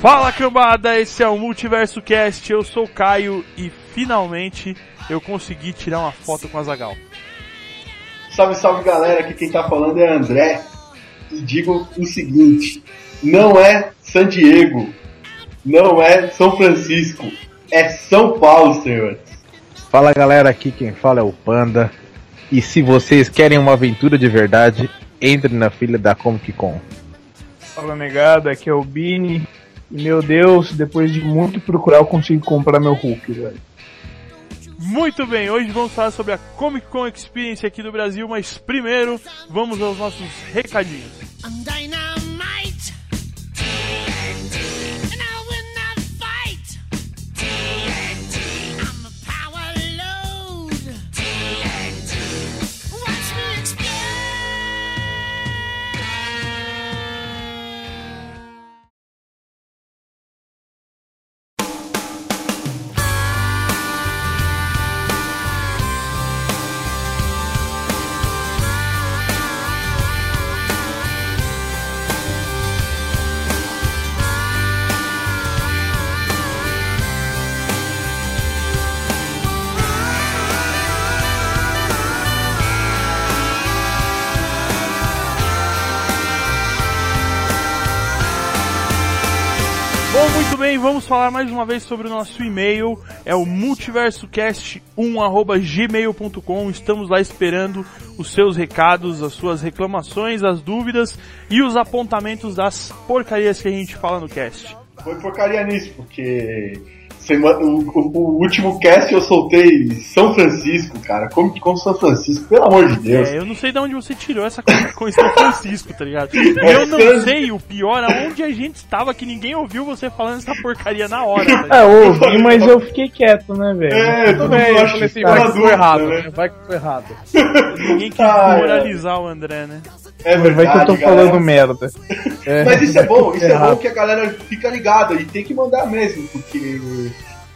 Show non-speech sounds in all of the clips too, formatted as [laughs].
Fala cambada, esse é o Multiverso Cast, eu sou o Caio e finalmente eu consegui tirar uma foto com a Zagal. Salve, salve galera, aqui quem tá falando é André. E digo o seguinte: não é San Diego, não é São Francisco, é São Paulo, senhores. Fala galera, aqui quem fala é o Panda. E se vocês querem uma aventura de verdade, entre na fila da Comic Con. Fala negada, aqui é o Bini. E meu Deus, depois de muito procurar, eu consigo comprar meu Hulk, velho. Muito bem, hoje vamos falar sobre a Comic Con Experience aqui do Brasil, mas primeiro vamos aos nossos recadinhos. Vamos falar mais uma vez sobre o nosso e-mail, é o multiversocast1@gmail.com. Estamos lá esperando os seus recados, as suas reclamações, as dúvidas e os apontamentos das porcarias que a gente fala no cast. Foi porcaria nisso, porque semana, o, o- o último cast eu soltei São Francisco, cara. Comic Con São Francisco, pelo amor de Deus. É, eu não sei de onde você tirou essa [laughs] coisa com São Francisco, tá ligado? E eu não sei o pior, aonde a gente estava que ninguém ouviu você falando essa porcaria na hora, tá? É, eu ouvi, mas eu fiquei quieto, né, velho? É, Tudo todo bem, mundo eu acha falei assim, que vai tá que ficou dúvida, errado, né? Vai que ficou errado. Ninguém quis Ah, [laughs] é. moralizar o André, né? É Vai verdade, que eu tô galera. falando merda. [laughs] Mas isso é bom, isso é Errado. bom que a galera fica ligada e tem que mandar mesmo, porque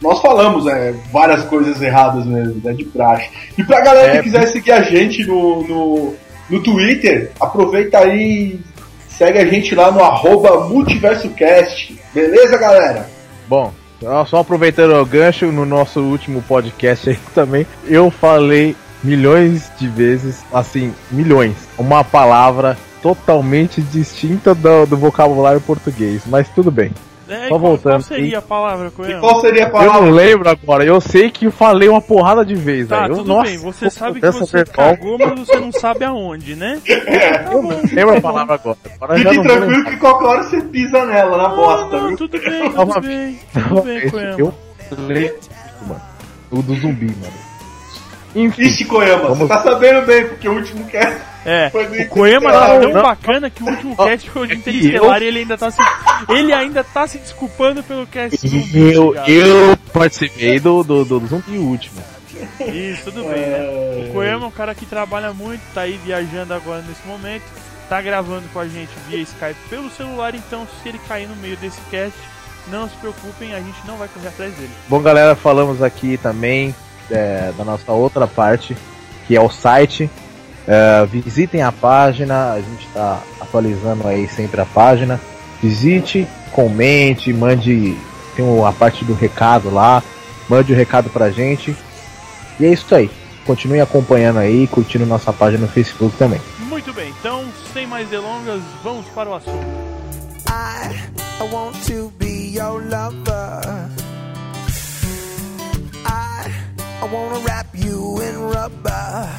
nós falamos é, várias coisas erradas mesmo, né, de praxe. E pra galera É, que quiser seguir a gente no, no, no Twitter, aproveita aí e segue a gente lá no arroba multiversocast. Beleza, galera? Bom, só aproveitando o gancho, no nosso último podcast aí também, eu falei milhões de vezes, assim, milhões, uma palavra totalmente distinta do, do vocabulário português, mas tudo bem. É, Só qual, voltando, qual seria a palavra, E Coelho? qual seria a Eu palavra? não lembro agora, eu sei que eu falei uma porrada de vezes. Tá, velho. Eu- tudo nossa, bem, você eu sabe que você versão, cagou, mas você não sabe aonde, né? [laughs] Eu não lembro a palavra agora. agora já Fique tranquilo que qualquer hora você pisa nela, na bosta, Não, viu? tudo bem, tudo Calma, bem, tudo bem, Coelho. Eu falei, mano, o do zumbi, mano. Enfim, Ixi, Koyama, Vamos- você tá sabendo bem, porque o último cast É, do o Koema tá tão não. bacana que o último cast foi o de eu- Interestelar e ele ainda tá se, ele ainda tá se desculpando pelo cast do eu, cara. eu participei do, do, do zumbi último. Isso, tudo bem, né? O Koema é um cara que trabalha muito, tá aí viajando agora nesse momento, tá gravando com a gente via Skype pelo celular, então se ele cair no meio desse cast, não se preocupem, a gente não vai correr atrás dele. Bom, galera, falamos aqui também é, da nossa outra parte, que é o site. É, visitem a página, a gente está atualizando aí sempre a página. Visite, comente, mande. Tem a parte do recado lá. Mande o recado pra gente. E é isso aí. Continue acompanhando aí, curtindo nossa página no Facebook também. Muito bem, então, sem mais delongas, vamos para o assunto. I, I want to be your lover. I, I wanna wrap you in rubber.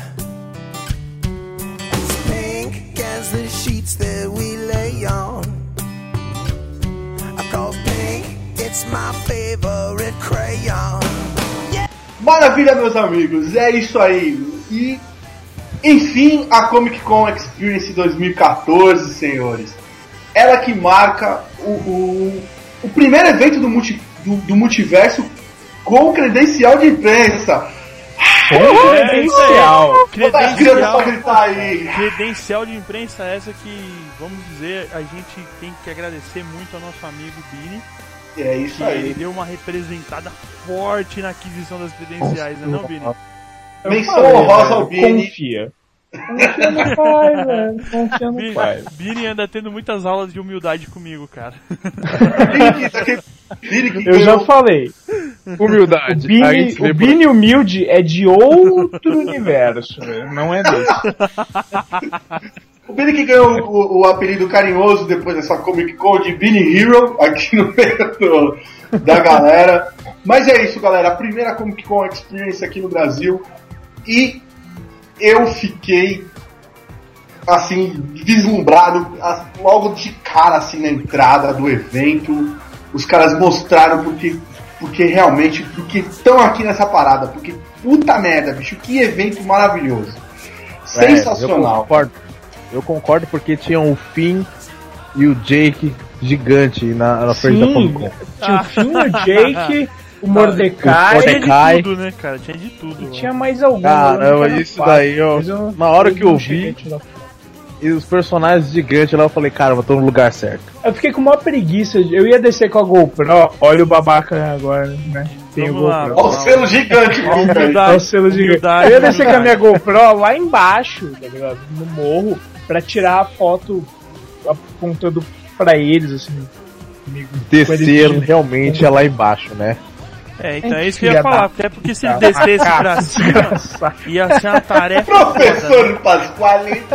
As pink as the sheets that we lay on. Cause pink, it's my favorite crayon. Maravilha, meus amigos, é isso aí. E, enfim, a Comic Con Experience 2014, senhores. Ela que marca o, o, o primeiro evento do, multi, do, do multiverso com credencial de imprensa. Credencial. Bota as crianças Credencial, pra gritar aí. credencial de imprensa essa que, vamos dizer, a gente tem que agradecer muito ao nosso amigo Bini, É isso que ele aí. deu uma representada forte na aquisição das credenciais, né, não, Bini? Menção honrosa ao Bini. Confia. Confia no pai, velho. Confia no pai. Bini anda tendo muitas aulas de humildade comigo, cara. Vini [laughs] Eu já falei. O Humildade. Aí Bini, o Bini humilde é de outro universo, velho. Não é desse. O Vini que ganhou o, o apelido carinhoso depois dessa Comic Con de Vini Hero aqui no meio da galera. Mas é isso, galera. A primeira Comic Con Experience aqui no Brasil. E eu fiquei assim, vislumbrado logo de cara assim na entrada do evento. Os caras mostraram porque, porque realmente, porque estão aqui nessa parada. Porque puta merda, bicho, que evento maravilhoso. É, Eu Sensacional. concordo. Eu concordo porque tinham o Finn e o Jake gigante na, na frente da Sim. Comic Con. Tinha o [laughs] Finn, o Jake, o O Mordecai. Tinha de Mordecai. tudo, né, cara? Tinha de tudo. E lá. tinha mais algum. Caramba, eu não quero isso daí, ó. Mas eu- Na hora que eu vi- E os personagens gigantes lá, eu falei, cara, eu tô no lugar certo. Eu fiquei com uma preguiça. de- Eu ia descer com a GoPro. Olha o babaca agora, né? Tem o Vamos lá, GoPro. Olha o selo gigante. Olha o selo gigante. Eu ia descer com a minha. GoPro lá embaixo, tá ligado? No morro, pra tirar a foto apontando pra eles, assim. Comigo. Desceram realmente é lá embaixo, né? É, então é isso que eu ia falar. Até porque se ele descesse pra cima, ia ser uma tarefa. foda. Professor Pasquale. [laughs]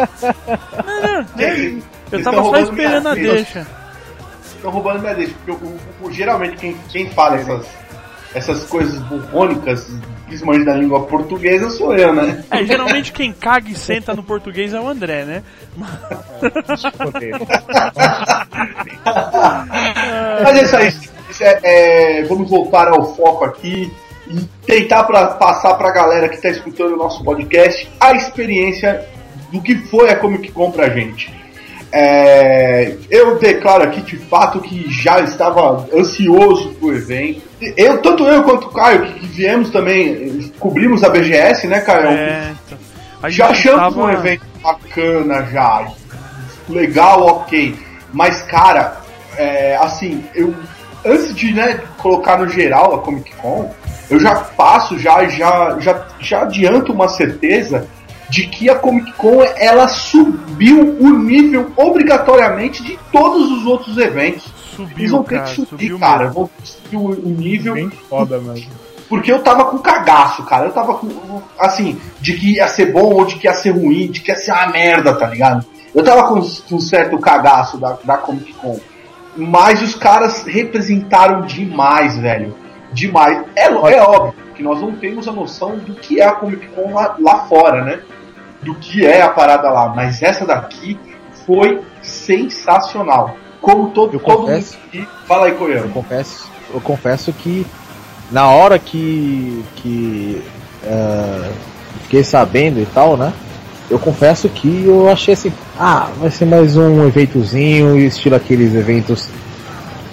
Eu tava só esperando a deixa. Estão roubando minha deixa. Porque geralmente quem, quem fala essas, essas coisas burrônicas, principalmente da língua portuguesa, sou eu, né? É, geralmente quem caga e senta no português é o André, né? [laughs] Mas é isso aí. É- é, vamos voltar ao foco aqui e tentar pra, passar pra galera que está escutando o nosso podcast a experiência do que foi a Comic Con pra gente. É, eu declaro aqui de fato que já estava ansioso pro evento. Eu, tanto eu quanto o Caio, que, que viemos também, cobrimos a BGS, né, Caio? É, então. A já achamos tava- um evento bacana já. Legal, ok. Mas, cara, é, assim, eu. Antes de né, colocar no geral a Comic Con, eu já passo, já, já, já, já adianto uma certeza de que a Comic Con ela subiu o nível obrigatoriamente de todos os outros eventos. Eles Subiu, vão ter que subir, cara. mesmo. Vão subir o nível. Bem foda mesmo. Porque eu tava com cagaço, cara. Eu tava com. Assim, de que ia ser bom ou de que ia ser ruim, de que ia ser uma merda, tá ligado? Eu tava com, com um certo cagaço da, da Comic Con. Mas os caras representaram demais, velho. Demais. É, é óbvio que nós não temos a noção do que é a Comic Con lá, lá fora, né? Do que é a parada lá. Mas essa daqui foi sensacional. Como todo, Eu todo confesso. mundo aqui. Fala aí, Eu Coreano. confesso, eu confesso que na hora que, que eh, fiquei sabendo e tal, né? Eu confesso que eu achei assim, ah, vai ser mais um eventozinho, estilo aqueles eventos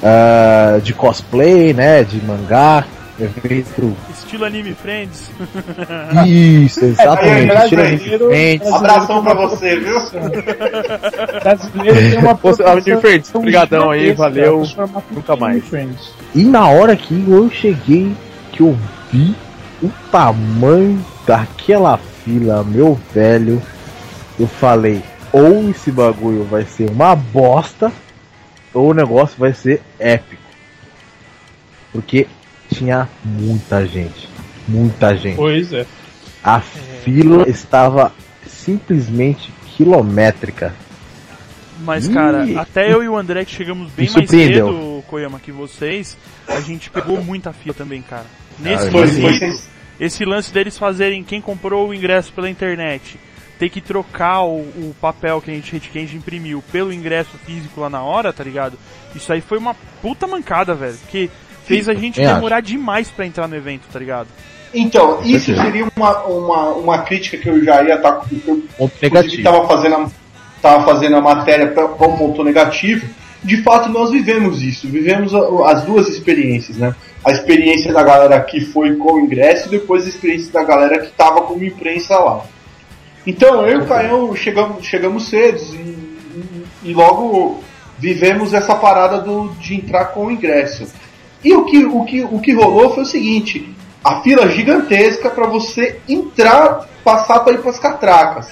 ah, de cosplay, né? De mangá, evento. Estilo Anime Friends. Isso, Aí, exatamente, estilo brasileiro- diferente. Abração pra você, viu? Brasileiro tem uma [laughs] Anime Friends, obrigadão aí, valeu, nunca mais. Anime Friends. E na hora que eu cheguei, que eu vi o tamanho daquela fila, meu velho, eu falei, ou esse bagulho vai ser uma bosta, ou o negócio vai ser épico. Porque tinha muita gente. Muita gente. Pois é. A fila estava simplesmente quilométrica. Mas, Ih. cara, até eu e o André que chegamos bem mais surpreendeu. cedo, Koyama, que vocês, a gente pegou muita fila também, cara. Nesse Ah, Foi, quesito, foi sens- esse lance deles fazerem quem comprou o ingresso pela internet ter que trocar o, o papel que a gente, que a gente imprimiu pelo ingresso físico lá na hora, tá ligado? Isso aí foi uma puta mancada, velho. Que fez a gente também demorar demais pra entrar no evento, tá ligado? Então, isso seria uma, uma, uma crítica que eu já ia estar. Ponto inclusive, negativo. estava fazendo, a- tava fazendo a matéria pra- como ponto negativo. De fato, nós vivemos isso. Vivemos a- as duas experiências, né? A experiência da galera que foi com o ingresso e depois a experiência da galera que estava como imprensa lá. Então, eu e o Caião chegamos, chegamos cedo e, e- e logo vivemos essa parada do, de entrar com o ingresso. E o que, o, que, o que rolou foi o seguinte: a fila gigantesca para você entrar, passar para ir para as catracas.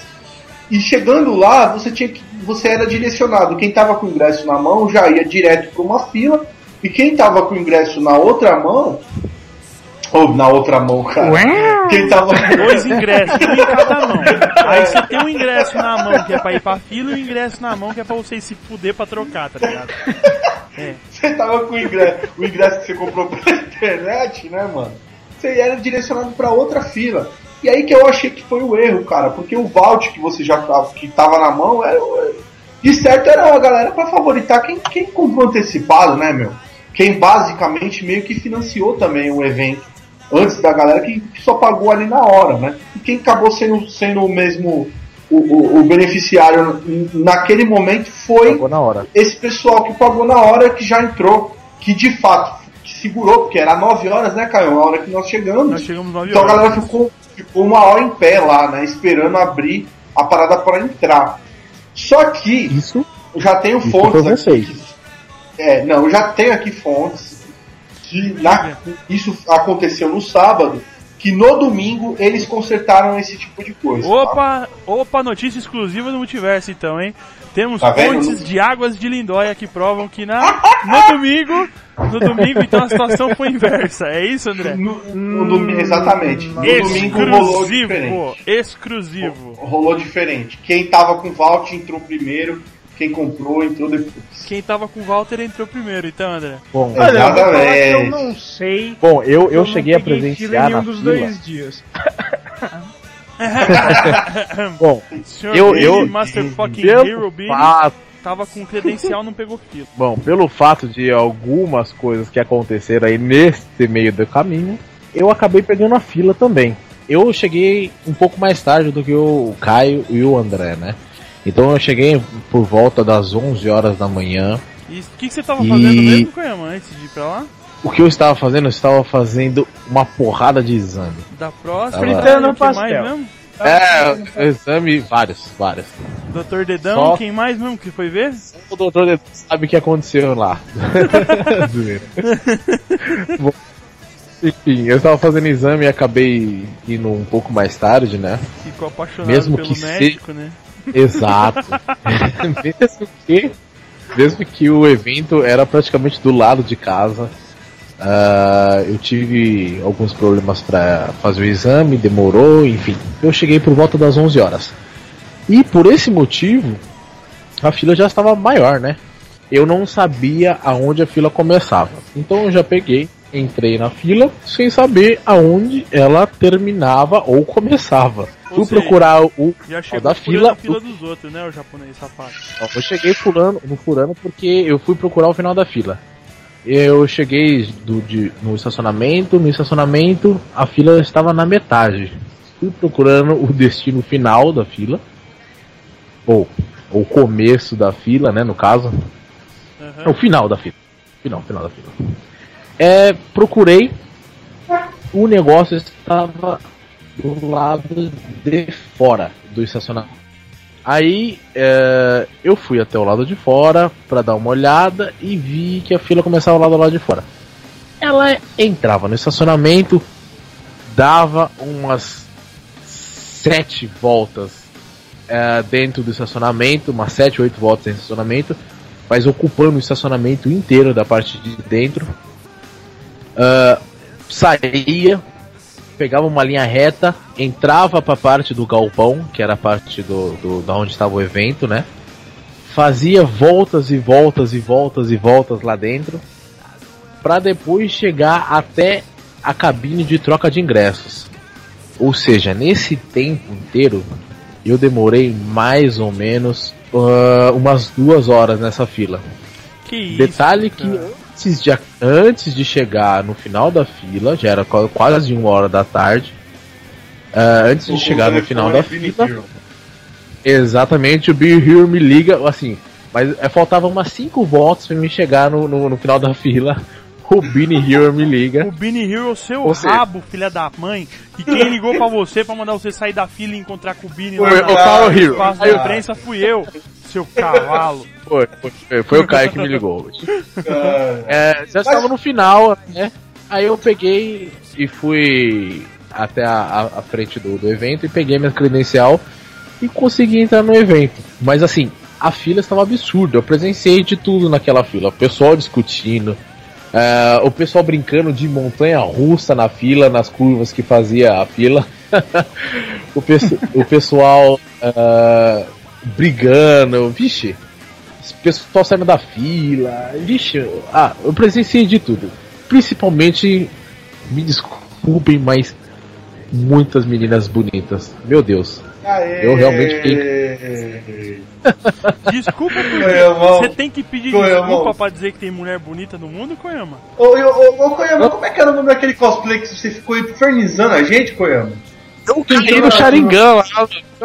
E chegando lá, você tinha que. Você era direcionado. Quem tava com o ingresso na mão já ia direto para uma fila. E quem tava com o ingresso na outra mão. Ou na outra mão, cara. Quem tava. Dois ingressos, um em cada mão. [laughs] Aí você tem um ingresso na mão que é pra ir pra fila e um ingresso na mão que é pra você se fuder pra trocar, tá ligado? [laughs] É. Você tava com o ingresso, o ingresso que você comprou pela internet, né, mano? Você era direcionado pra outra fila. E aí que eu achei que foi o erro, cara, porque o vault que você já tava, que tava na mão era o- de certo era a galera pra favoritar quem, quem comprou antecipado, né, meu? Quem basicamente meio que financiou também o evento antes da galera que, que só pagou ali na hora, né? E quem acabou sendo, sendo o mesmo o, o- o beneficiário naquele momento foi Pagou na hora. esse pessoal que pagou na hora que já entrou, que de fato que segurou, porque era 9 horas, né, Caio? A hora que nós chegamos. Nós chegamos 9 Então a horas. galera ficou, ficou uma hora em pé lá, né? Esperando abrir a parada para entrar. Só que Isso eu já tenho Isso fontes aqui. é, não, eu já tenho aqui fontes na- isso aconteceu no sábado, que no domingo eles consertaram esse tipo de coisa. tá? Opa, opa, notícia exclusiva do multiverso então, hein? Temos Tá fontes de águas de Lindóia que provam que na, no [laughs] domingo, no domingo então a situação foi inversa. É isso, André? No, no domingo, exatamente. No domingo rolou diferente. Exclusivo, exclusivo. Rolou diferente. Quem tava com Vault entrou primeiro, quem comprou entrou depois. Quem tava com o Walter entrou primeiro, então, André. Bom, Olha, eu que eu Exatamente. não sei. bom eu, eu não cheguei a fila presenciar nenhum na dos fila. dois dias. [laughs] [laughs] Bom, Senhor Eu- eu- Master fucking Hero fato, tava com credencial, não pegou fila. bom, pelo fato de algumas coisas que aconteceram aí nesse meio do caminho, eu acabei pegando a fila também. Eu cheguei um pouco mais tarde do que o Caio e o André, né? Então eu cheguei por volta das 11 horas da manhã. E o que, que você tava E- fazendo mesmo, Koyama, antes de ir pra lá? O que eu estava fazendo? Eu estava fazendo uma porrada de exame. Da próxima? Fritando que pastel. mais mesmo? É, exame, vários, vários. Doutor Dedão, Só- quem mais mesmo que foi ver? O doutor sabe o que aconteceu lá. [laughs] Bom, Enfim, eu estava fazendo exame e acabei indo um pouco mais tarde, né? Ficou apaixonado Mesmo pelo que se- médico, né? Exato. [laughs] mesmo que mesmo que o evento era praticamente do lado de casa. ah, eu tive alguns problemas para fazer o exame, demorou, enfim. Eu cheguei por volta das 11 horas. E por esse motivo, a fila já estava maior, né? Eu não sabia aonde a fila começava. Então eu já peguei, entrei na fila sem saber aonde ela terminava ou começava. Ou Fui seja, procurar o Já da fila, a fila dos outros, né, o japonês safado. Eu cheguei furando, no furando porque eu fui procurar o final da fila. Eu cheguei do, de, no estacionamento, no estacionamento a fila estava na metade. Fui procurando o destino final da fila. Ou o começo da fila, né, no caso. Aham. É o final da fila. Final, final da fila. É, procurei. O negócio estava do lado de fora do estacionamento. Aí é, eu fui até o lado de fora para dar uma olhada e vi que a fila começava lá do lado de fora. Ela entrava no estacionamento, dava umas sete voltas é, dentro do estacionamento, umas sete, oito voltas do estacionamento, mas ocupando o estacionamento inteiro da parte de dentro. Ah, saía, pegava uma linha reta, entrava para a parte do galpão, que era a parte do, do da onde estava o evento, né? Fazia voltas e voltas e voltas e voltas lá dentro, para depois chegar até a cabine de troca de ingressos. Ou seja, nesse tempo inteiro, eu demorei mais ou menos ah, umas duas horas nessa fila. Que isso. Detalhe que cara. Antes de, antes de chegar no final da fila, já era qua- quase uma hora da tarde. ah, antes de chegar no final da fila, exatamente o Bill Hero me liga, assim, mas é, faltava umas 5 voltas pra me chegar no, no, no final da fila. [laughs] O Billy Hero me liga. O Bini Hero, seu Ou seja- rabo, filha da mãe. E quem ligou pra você pra mandar você sair da fila e encontrar com o Bini lá o na- Hero. espaço da imprensa fui eu, seu cavalo. Foi, foi, foi o Caio que me ligou. É, É, já estava no final, né? Aí eu peguei e fui até a, a- frente do, do evento e peguei minha credencial e consegui entrar no evento. Mas assim, a fila estava absurda. Eu presenciei de tudo naquela fila. O pessoal discutindo, eh, o pessoal brincando de montanha russa na fila, nas curvas que fazia a fila. [laughs] o, o pessoal eh, brigando, vixe. Pessoal saindo da fila, vixe. Ah, eu presenciei de tudo. Principalmente, me desculpem, mas muitas meninas bonitas. Meu Deus. Aê. Eu realmente fiquei- [laughs] Desculpa Coiamão. Você tem que pedir Coiamão. desculpa pra dizer que tem mulher bonita no mundo, Koyama? Ô, ô, ô, ô, Koyama, como é que era o nome daquele cosplay que você ficou infernizando a gente, Koyama? Eu caí no Sharingan lá.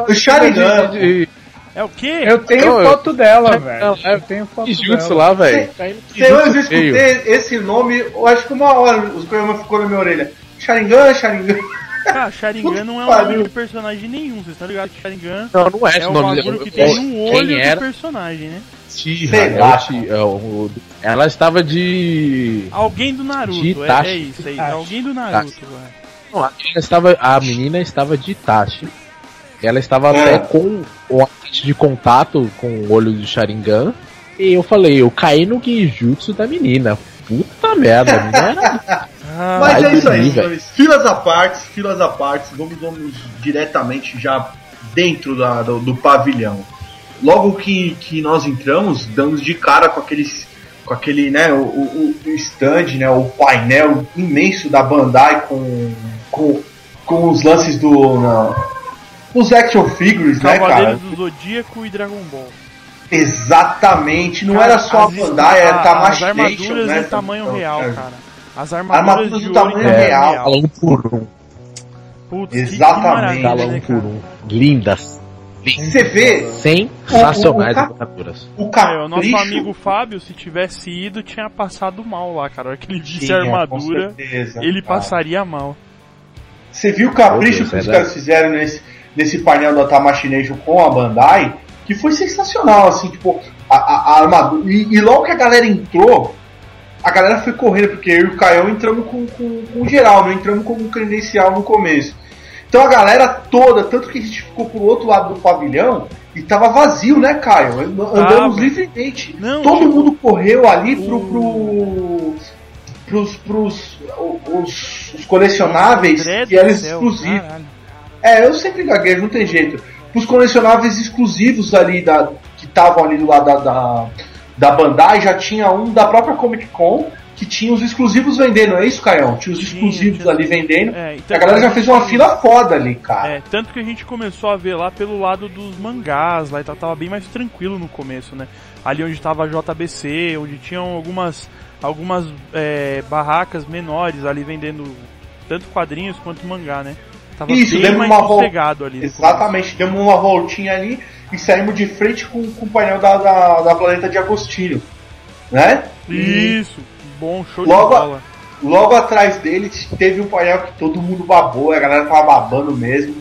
O Sharingan. De, É o quê? Eu tenho Eu- foto dela, velho. eu- Eu tenho foto de jutsu dela. lá, velho. Senhores, eu feio. escutei esse nome, eu acho que uma hora os Koyama ficou na minha orelha. Sharingan, Sharingan. Cara, Sharingan não é um nome de personagem nenhum, vocês estão ligados que Sharingan Não, não é é esse o nome bagulho que é- tem no olho Quem do era? personagem, né? Tira, Sei é o é o- Ela estava de. Alguém do Naruto, é, Itachi. é isso, é isso. Itachi. Alguém do Naruto, velho. Não, a menina estava, a menina estava de Itachi. Ela estava É. até com o agente de contato com o olho de Sharingan. E eu falei, eu caí no Genjutsu da menina. Puta merda, menina era. [laughs] Ah, Mas é isso aí. Filas à parte, filas à parte, vamos, vamos diretamente já dentro da- do, do pavilhão. Logo que, que nós entramos, damos de cara com aqueles. Com aquele, né, o, o, o stand, né, o painel imenso da Bandai com, com, com os lances do. na- os action figures, né, cara? Cavaleiros do Zodíaco e Dragon Ball. Exatamente, não Cara, era só a Bandai, era a- As armaduras né? do tamanho Então, real, é. cara. As armaduras, Armaduras de do tamanho tamanho real. Galão por um. Putz, que- que Exatamente. Galão né, por um. Lindas. Você vê Sensacionais O- o- o- armaduras. o É, capricho. o nosso amigo Fábio, se tivesse ido, tinha passado mal lá, cara. A hora que ele visse a armadura, certeza, ele cara. passaria mal. Você viu o capricho Deus, que os é caras fizeram nesse, nesse painel da Tamashii Nation com a Bandai, que foi sensacional, assim, tipo, a, a- a armadura. E, e logo que a galera entrou, a galera foi correndo, porque eu e o Caião entramos com, com, com geral, não entramos com um credencial no começo. Então a galera toda, tanto que a gente ficou pro outro lado do pavilhão e tava vazio, né, Caio? Andamos Tava. livremente. Não, Todo tipo, mundo correu ali pro, pro, pros, pros os, os colecionáveis que eram exclusivos. caralho. É, eu sempre gaguejo, não tem jeito. Os colecionáveis exclusivos ali da, que estavam ali do lado da, da, da Bandai, já tinha um da própria Comic Con que tinha os exclusivos vendendo, é isso, Caião? Tinha os exclusivos tinha. ali vendendo. É, então- A galera já fez uma fila foda ali, cara. É, tanto que a gente começou a ver lá pelo lado dos mangás, lá e tal, tava bem mais tranquilo no começo, né? Ali onde tava a JBC, onde tinham algumas, algumas é, barracas menores ali vendendo tanto quadrinhos quanto mangá, né? Tava Isso, bem mais uma vol- sossegado ali. Exatamente, demos uma voltinha ali e saímos de frente com, com o painel da, da, da Planeta de Agostinho. Né? Isso, bom show Logo de bola. Logo atrás dele teve um painel que todo mundo babou, a galera tava babando mesmo,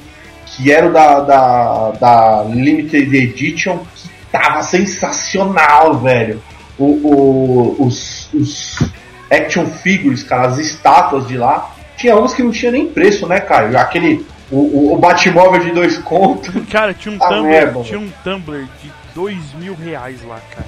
que era o da, da, da Limited Edition, que tava sensacional, velho. O, o- os, os action figures, cara, as estátuas de lá, tinha umas que não tinha nem preço, né, Caio? Aquele, o, o, o Batmóvel de dois contos. [laughs] Cara, tinha um Ah, Tumblr, merda, tinha um Tumblr de dois mil reais lá, cara.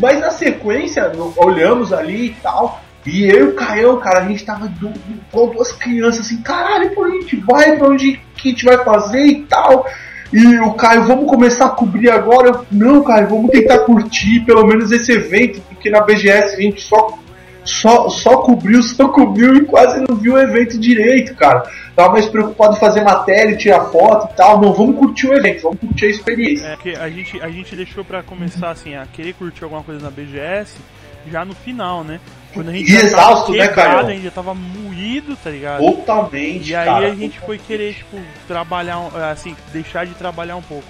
Mas na sequência, olhamos ali e tal. E eu e o Caião, cara, a gente tava do, com duas crianças assim, caralho, por onde a gente vai, pra onde que a gente vai fazer e tal. E o Caio, vamos começar a cobrir agora? Eu, não, Caio, vamos tentar curtir pelo menos esse evento, porque na BGS a gente só, só, só cobriu, [laughs] só cobriu e quase não viu o evento direito, cara. Tava mais preocupado em fazer matéria, tirar foto e tal. Não, vamos curtir o evento, vamos curtir a experiência. É que a gente, a gente deixou pra começar assim, a querer curtir alguma coisa na BGS já no final, né? Quando a gente E exausto, tava né, quebrado, Caio? a gente já tava moído, tá ligado? Totalmente, E aí cara. a gente foi querer, tipo, trabalhar, um- assim, deixar de trabalhar um pouco.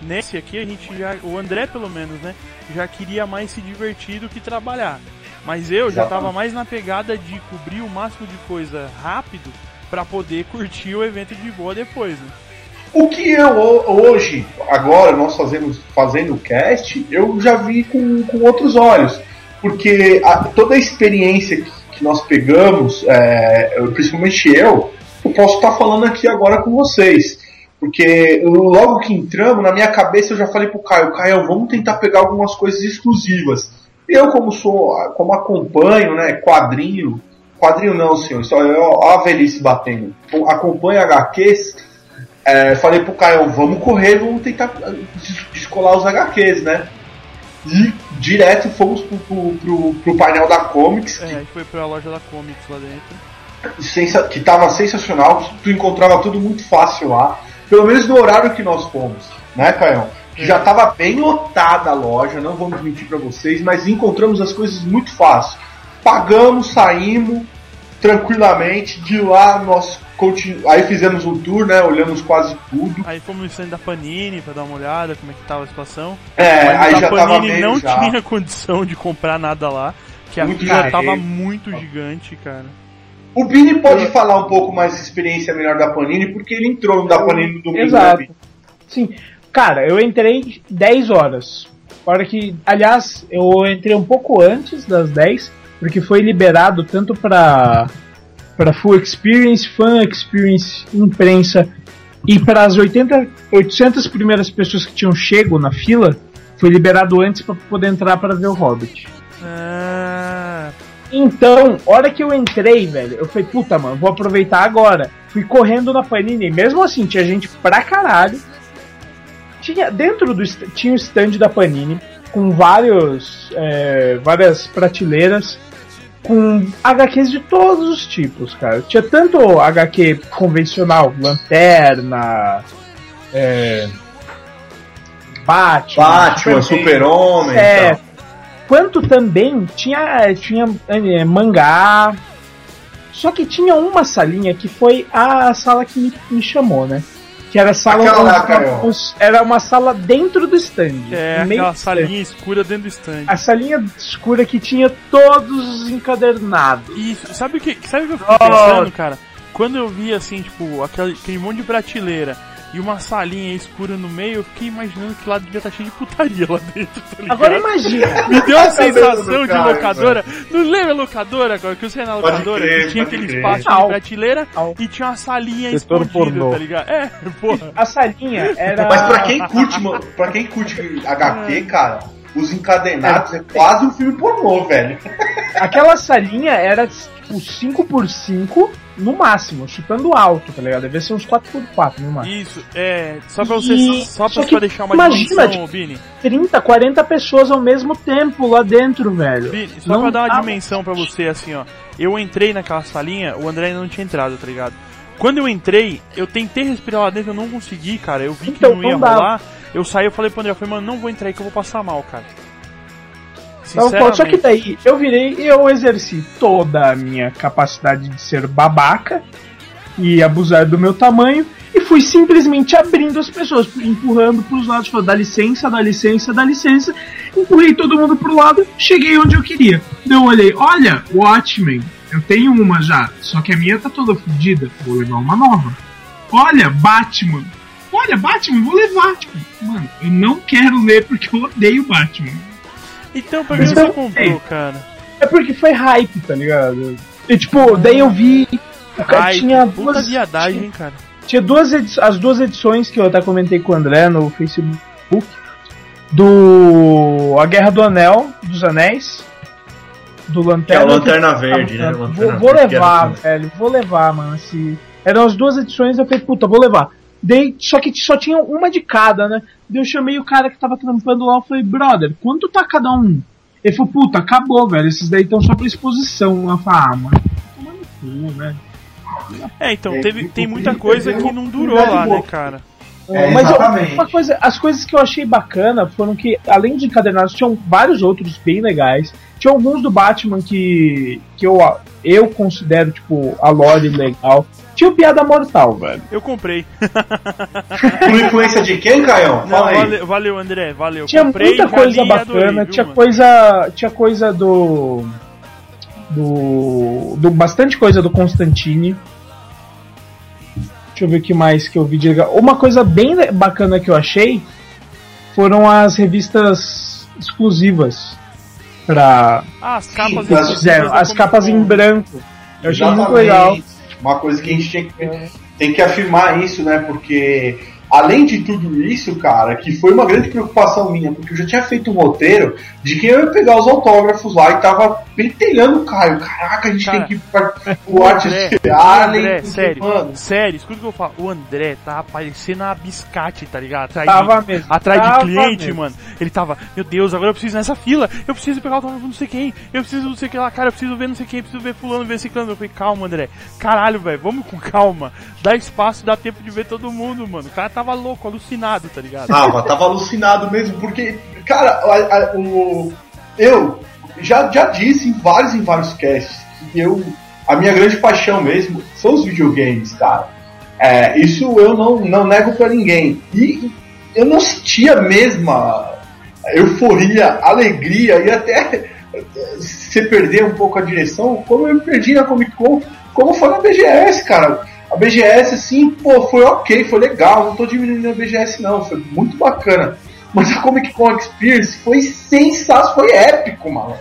Nesse aqui a gente já, o André pelo menos, né, já queria mais se divertir do que trabalhar. Mas eu já tava mais na pegada de cobrir o máximo de coisa rápido pra poder curtir o evento de boa depois, né? O que eu ho- hoje, agora nós fazemos fazendo o cast, eu já vi com, com outros olhos. Porque a- toda a experiência que, que nós pegamos, é, principalmente eu, eu posso estar falando aqui agora com vocês. Porque eu- logo que entramos, na minha cabeça eu já falei pro Caio, Caio, vamos tentar pegar algumas coisas exclusivas. Eu, como sou, como acompanho, né, quadrinho, quadrinho não, senhor, só eu, ó a velhice batendo. Acompanho HQs, é, falei pro Caio, vamos correr, vamos tentar ah, des- descolar os HQs, né? E direto fomos pro, pro, pro- pro painel da Comics, É, a gente foi pra loja da Comics lá dentro. sensa- que tava sensacional, tu encontrava tudo muito fácil lá, pelo menos no horário que nós fomos, né, Caião? Que já tava bem lotada a loja, não vamos mentir pra vocês, mas encontramos as coisas muito fácil. Pagamos, saímos tranquilamente, de lá nós continu... aí fizemos um tour, né, olhamos quase tudo. Aí fomos no stand da Panini pra dar uma olhada como é que tava a situação. É, Mas aí a já tava Panini meio não já. tinha [laughs] condição de comprar nada lá, que a Muito fila tava muito gigante, cara. O Bini pode falar um pouco mais de experiência melhor da Panini, porque ele entrou no da Panini no domingo. Exato. Bini? Sim. Cara, eu entrei 10 horas. Hora que, aliás, eu entrei um pouco antes das 10, porque foi liberado tanto para para full experience, fan experience, imprensa e para as 80 800 primeiras pessoas que tinham chego na fila, foi liberado antes para poder entrar para ver o Hobbit. Ah, Então, hora que eu entrei, velho, eu falei, puta, mano, vou aproveitar agora. Fui correndo na Panini, mesmo assim, tinha gente pra caralho. Tinha, dentro do tinha o stand da Panini, com vários, é, várias prateleiras, com HQs de todos os tipos, cara. Tinha tanto HQ convencional, Lanterna, é, Batman, Batman, Super-Homem. é, então. quanto também tinha, tinha é, mangá. Só que tinha uma salinha que foi a sala que me, me chamou, né? Que era a sala Aquela era uma sala dentro do stand. é aquela salinha escura dentro do stand. A salinha escura que tinha todos os encadernados. Isso, sabe o que, sabe o que eu fiquei Oh. pensando, cara? Quando eu vi assim, tipo, aquele, aquele monte de prateleira e uma salinha escura no meio, eu fiquei imaginando que lá devia estar cheio de putaria lá dentro, tá ligado? Agora imagina. Me deu uma [laughs] Cabeça sensação de locadora. Não lembra a locadora, cara? Que você ia na locadora crer, tinha aquele crer. espaço de prateleira Au. e tinha uma salinha Setor escondida, pornô. tá ligado? É, porra. A salinha era. Mas pra quem curte, mano, pra quem curte HQ, cara, os encadenados é quase um filme pornô, velho. Aquela salinha era tipo 5x5 no máximo, chutando alto, tá ligado? Deve ser uns 4x4 no máximo. Isso, é. Só pra você. E- Só pra, só que pra deixar uma imagina, dimensão, tipo, Bini. 30, 40 pessoas ao mesmo tempo lá dentro, velho. Bini, só Não pra dar uma dimensão pra você, assim, ó. Eu entrei naquela salinha, o André ainda não tinha entrado, tá ligado? Quando eu entrei, eu tentei respirar lá dentro, eu não consegui, cara. Eu vi Então, que não ia não rolar. Eu saí, eu falei pro André, eu falei, mano, não vou entrar aí que eu vou passar mal, cara. Então, só que daí eu virei e eu exerci toda a minha capacidade de ser babaca e abusar do meu tamanho e fui simplesmente abrindo as pessoas, empurrando pros lados, falando, dá licença, dá licença, dá licença. Empurrei todo mundo pro lado, cheguei onde eu queria. Daí eu olhei, olha, Watchmen, eu tenho uma já, só que a minha tá toda fodida, vou levar uma nova. Olha, Batman. Olha, Batman, vou levar. Tipo, mano, eu não quero ler porque eu odeio Batman. Então, pra que Mas você comprou, cara? É porque foi hype, tá ligado? E tipo, daí eu vi. O cara Ai, tinha puta duas. viadagem, Tinha, hein, cara. tinha duas as duas edições que eu até comentei com o André no Facebook. Do. A Guerra do Anel, dos Anéis. Do Que é Lanterna. a Lanterna Verde, né? Vou, Lanterna vou Verde, que levar, era- velho. Vou levar, mano. Esse... Eram as duas edições, eu falei, puta, vou levar. Dei, só que só tinha uma de cada, né? Daí eu chamei o cara que tava trampando lá, eu falei, brother, quanto tá cada um? Ele falou, puta, acabou, velho. Esses daí estão só pra exposição. Eu falei, ah, mano, toma no cu, né? É, então, É, teve, o tem muita coisa que não durou lá, né, cara? É, Mas eu- uma coisa, as coisas que eu achei bacana foram que, além de encadernados, tinham vários outros bem legais. Tinha alguns do Batman que, que eu, eu considero, tipo, a lore legal. Tinha o Piada Mortal, velho. Eu comprei. Por influência de quem, Caião? Não, Fala aí. valeu, valeu, André, valeu. Tinha comprei, muita coisa bacana, adorei, viu, tinha mano? coisa. Tinha coisa do. Do. do bastante coisa do Constantine. Deixa eu ver o que mais que eu vi de legal. Uma coisa bem bacana que eu achei foram as revistas exclusivas pra. Ah, as capas Sim, Fizeram, as capas em branco. Eu achei muito Exatamente. legal. Uma coisa que a gente tem que, tem que afirmar isso, né? Porque além de tudo isso, cara, que foi uma grande preocupação minha, porque eu já tinha feito um roteiro de que eu ia pegar os autógrafos lá e tava pentelhando o Caio. Caraca, a gente Cara, tem que ir pra [laughs] o O Artist Allen, sério, mano, sério, escuta o que eu falo. O André tava parecendo uma biscate, tá ligado? Atrás Tava de, mesmo, Atrás tava de cliente, mesmo. mano. Ele tava, meu Deus, agora eu preciso ir nessa fila. Eu preciso pegar o autógrafo não sei quem. Eu preciso não sei o que lá, cara. Eu preciso ver não sei quem. Eu preciso ver fulano, ver ciclano. Eu falei, calma, André. Caralho, velho, vamos com calma. Dá espaço, dá tempo de ver todo mundo, mano. O cara tava louco, alucinado, tá ligado? Tava, tava alucinado mesmo, porque, cara, a- a- o, eu já, já disse em vários e vários casts que eu, a minha grande paixão mesmo são os videogames, cara. É, isso eu não, não nego pra ninguém. E eu não sentia a mesma euforia, alegria e até se perder um pouco a direção, como eu me perdi na Comic Con, como foi na BGS, cara. A BGS, assim, pô, foi ok, foi legal, não tô diminuindo a BGS não, foi muito bacana. Mas a Comic Con Experience foi sensacional, foi épico, mano.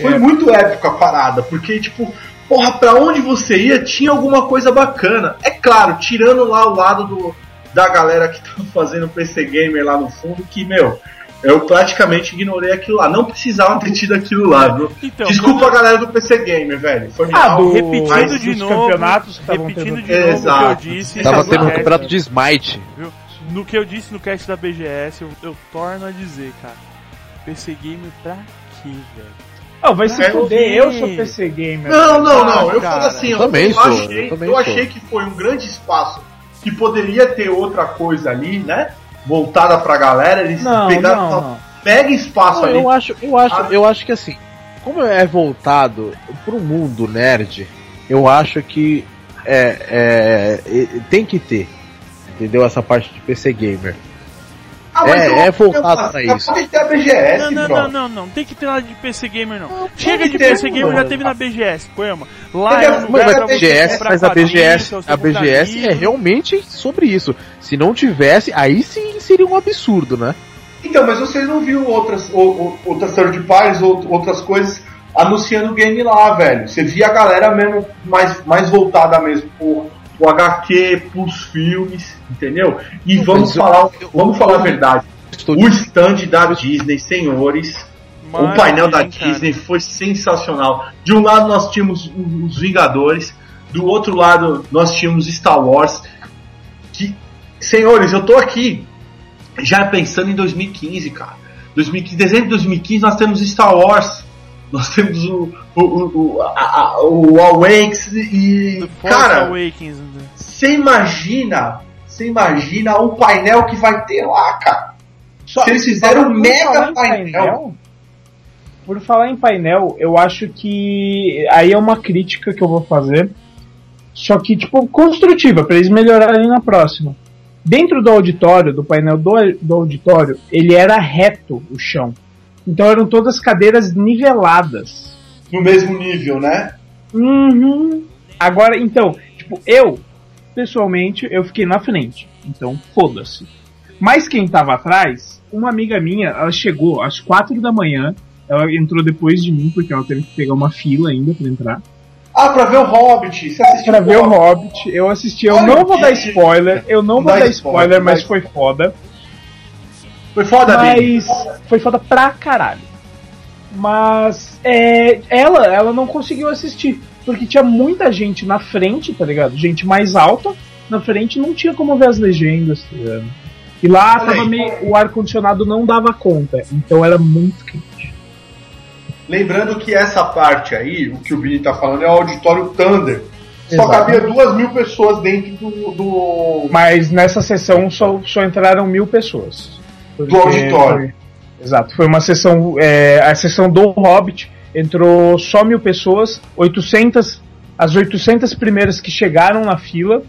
Foi muito épico a parada, porque, tipo, porra, pra onde você ia tinha alguma coisa bacana. É claro, tirando lá o lado do, da galera que tava fazendo PC Gamer lá no fundo, que, meu, eu praticamente ignorei aquilo lá. Não precisava ter tido aquilo lá, viu? Então, Desculpa a galera do PC Gamer, velho. Foi Ah, mal. do- repetindo mas de dos novo, campeonatos repetindo tendo. de novo o que eu Exato. disse. Tava Exato. tendo um campeonato de Smite. Viu? No que eu disse no cast da BGS, eu, eu torno a dizer, cara. PC Gamer pra quê, velho? Oh, vai se É, fuder, eu- sou PC Gamer. Não, não, não. Eu cara. falo assim, eu, Eu também eu sou, achei, eu também eu achei que foi um grande espaço que poderia ter outra coisa ali, né? Voltada pra galera, eles Não, pegaram não, não. mega espaço Não, ali. eu acho, eu acho, Ah. eu acho que assim, como é voltado pro mundo nerd, eu acho que é, é, tem que ter, entendeu? Essa parte de PC gamer. Ah, mas é- eu- é voltado pra isso. Pode ter a BGS, Não, não, não, não, não. Tem que ter nada de PC Gamer, não. Chega de ter, PC Gamer, já teve na BGS, Poema. Lá é a- um mas lugar a BGS, mas a BGS, a BGS é realmente sobre isso. Se não tivesse, aí sim seria um absurdo, né? Então, mas vocês não viram outras, ou- ou- outras third parties, ou outras coisas anunciando o game lá, velho. Você via a galera mesmo mais, mais voltada mesmo pro, pro HQ, pros filmes, entendeu? E vamos mas eu- falar, eu- vamos falar a verdade. Estou O stand da Disney, senhores, o painel da cara. Disney foi sensacional. De um lado nós tínhamos os Vingadores, do outro lado nós tínhamos Star Wars. Que, senhores, eu tô aqui já pensando em 2015, cara. 2015, dezembro de 2015 nós temos Star Wars. Nós temos o, o, o, o, a- a- o Awakes e. Cara, Awakens. né? você imagina, você imagina o painel que vai ter lá, cara. Só- Se eles fizeram um por mega falar em painel. Por falar em painel, eu acho que aí é uma crítica que eu vou fazer. Só que, tipo, construtiva, pra eles melhorarem na próxima. Dentro do auditório, do painel do, do auditório, ele era reto o chão. Então eram todas cadeiras niveladas. no mesmo nível, né? Uhum. Agora, então, tipo, eu, pessoalmente, eu fiquei na frente. Então, foda-se. Mas quem tava atrás, uma amiga minha, ela chegou às quatro da manhã. Ela entrou depois de mim, porque ela teve que pegar uma fila ainda pra entrar. Ah, pra ver o Hobbit. Você assistiu Pra ver o Hobbit, eu assisti. Eu não vou dar spoiler, eu não vou dar spoiler, mas- foi foda. Foi foda. Mas foi foda pra caralho. Mas é, ela, ela não conseguiu assistir. Porque tinha muita gente na frente, tá ligado? Gente mais alta, na frente não tinha como ver as legendas, tá ligado? E lá Olha tava aí. meio. O ar-condicionado não dava conta, então era muito quente. Lembrando que essa parte aí, o que o Vini tá falando, é o auditório Thunder. Só Exato. cabia duas mil pessoas dentro do, do, Mas nessa sessão só, só entraram mil pessoas. Porque auditório. foi- exato, foi uma sessão. é, a sessão do Hobbit entrou só mil pessoas, 800. As 800 primeiras que chegaram na fila.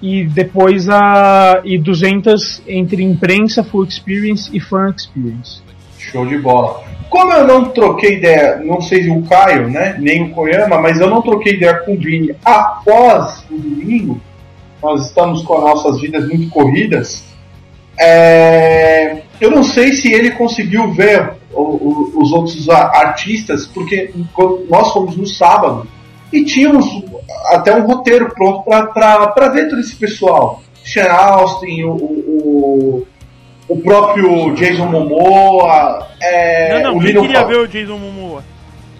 E depois a. E 200 entre imprensa, full experience e fan experience. Show de bola. Como eu não troquei ideia, não sei o Caio, né? Nem o Koyama, mas eu não troquei ideia com o Vini após o domingo, nós estamos com as nossas vidas muito corridas. É, eu não sei se ele conseguiu ver o- o- os outros artistas, porque nós fomos no sábado e tínhamos até um roteiro pronto para ver todo esse pessoal. Sean Austin, o, o, o, próprio Jason Momoa, é, não, não, o quem queria ver o Jason Momoa?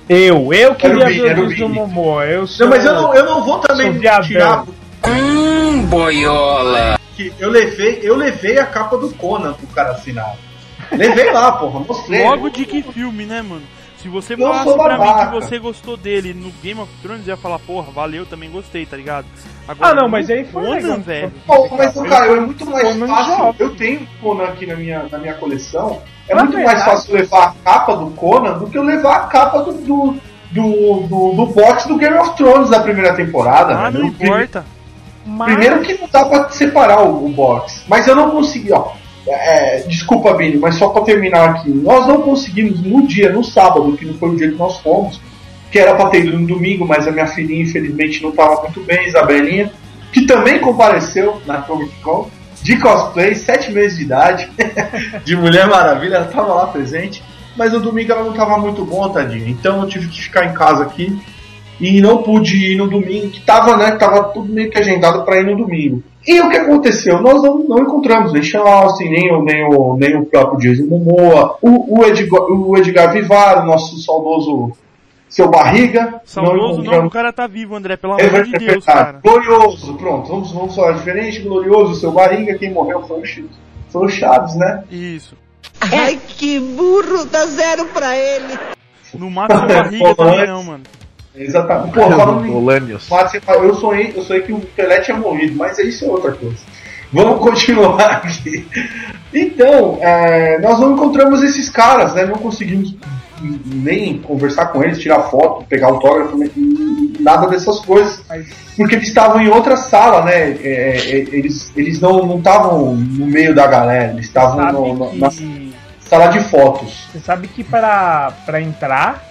Eu, eu queria ver o Jason Vini. Momoa. Eu sou... Não, mas eu não, eu não vou também tirar. Hum, boiola. Que eu levei, eu levei a capa do Conan pro cara assinar. Levei lá, porra, mostrei. Logo de que filme, né, mano? Se você Eu falasse sou pra mim babaca. que você gostou dele no Game of Thrones, eu ia falar, porra, valeu, também gostei, tá ligado? Agora, Ah, não, mas aí foi Conan, legal. velho. Pô, mas cara, é muito mais Conan fácil. jovem. Eu tenho Conan aqui na minha, na minha coleção. É Na muito mais verdade- fácil levar a capa do Conan do que eu levar a capa do, do, do, do, do box do Game of Thrones da primeira temporada. Ah, né? não Eu- importa. Mas... Primeiro que não dá pra separar o, box. Mas eu não consegui, ó. É, desculpa, Bini, mas só pra terminar aqui. Nós não conseguimos no dia, no sábado, que não foi o dia que nós fomos, que era pra ter ido no domingo, mas a minha filhinha infelizmente não tava muito bem, Isabelinha, que também compareceu na Comic Con, de cosplay, sete meses de idade, [laughs] de Mulher Maravilha, ela tava lá presente, mas no domingo ela não tava muito bom, tadinha. Então eu tive que ficar em casa aqui e não pude ir no domingo, que tava, né, tava tudo meio que agendado para ir no domingo. E o que aconteceu? Nós não, não encontramos nem Sean Austin, nem o, nem o, nem o próprio Jason Momoa, o, o, Edgar, o Edgar Vivar, o nosso saudoso seu barriga. Saudoso não, o encontramos. cara tá vivo, André, pelo É amor de verdade, Deus, cara. Glorioso, pronto, vamos, vamos falar diferente, glorioso, seu barriga, quem morreu foi o Chaves, foi o Chaves, né? Isso. Ai, que burro, dá zero pra ele. No máximo barriga também não, mano. Exatamente. Pô, falando em- eu sonhei, eu sonhei que o Pelé tinha morrido, mas isso é outra coisa. Vamos [laughs] continuar aqui. Então, é, nós não encontramos esses caras, né? Não conseguimos nem conversar com eles, tirar foto, pegar autógrafo, nem- nada dessas coisas. Porque eles estavam em outra sala, né? É, é, eles, eles não não estavam no meio da galera, eles estavam que- na sala de fotos. Você sabe que para pra entrar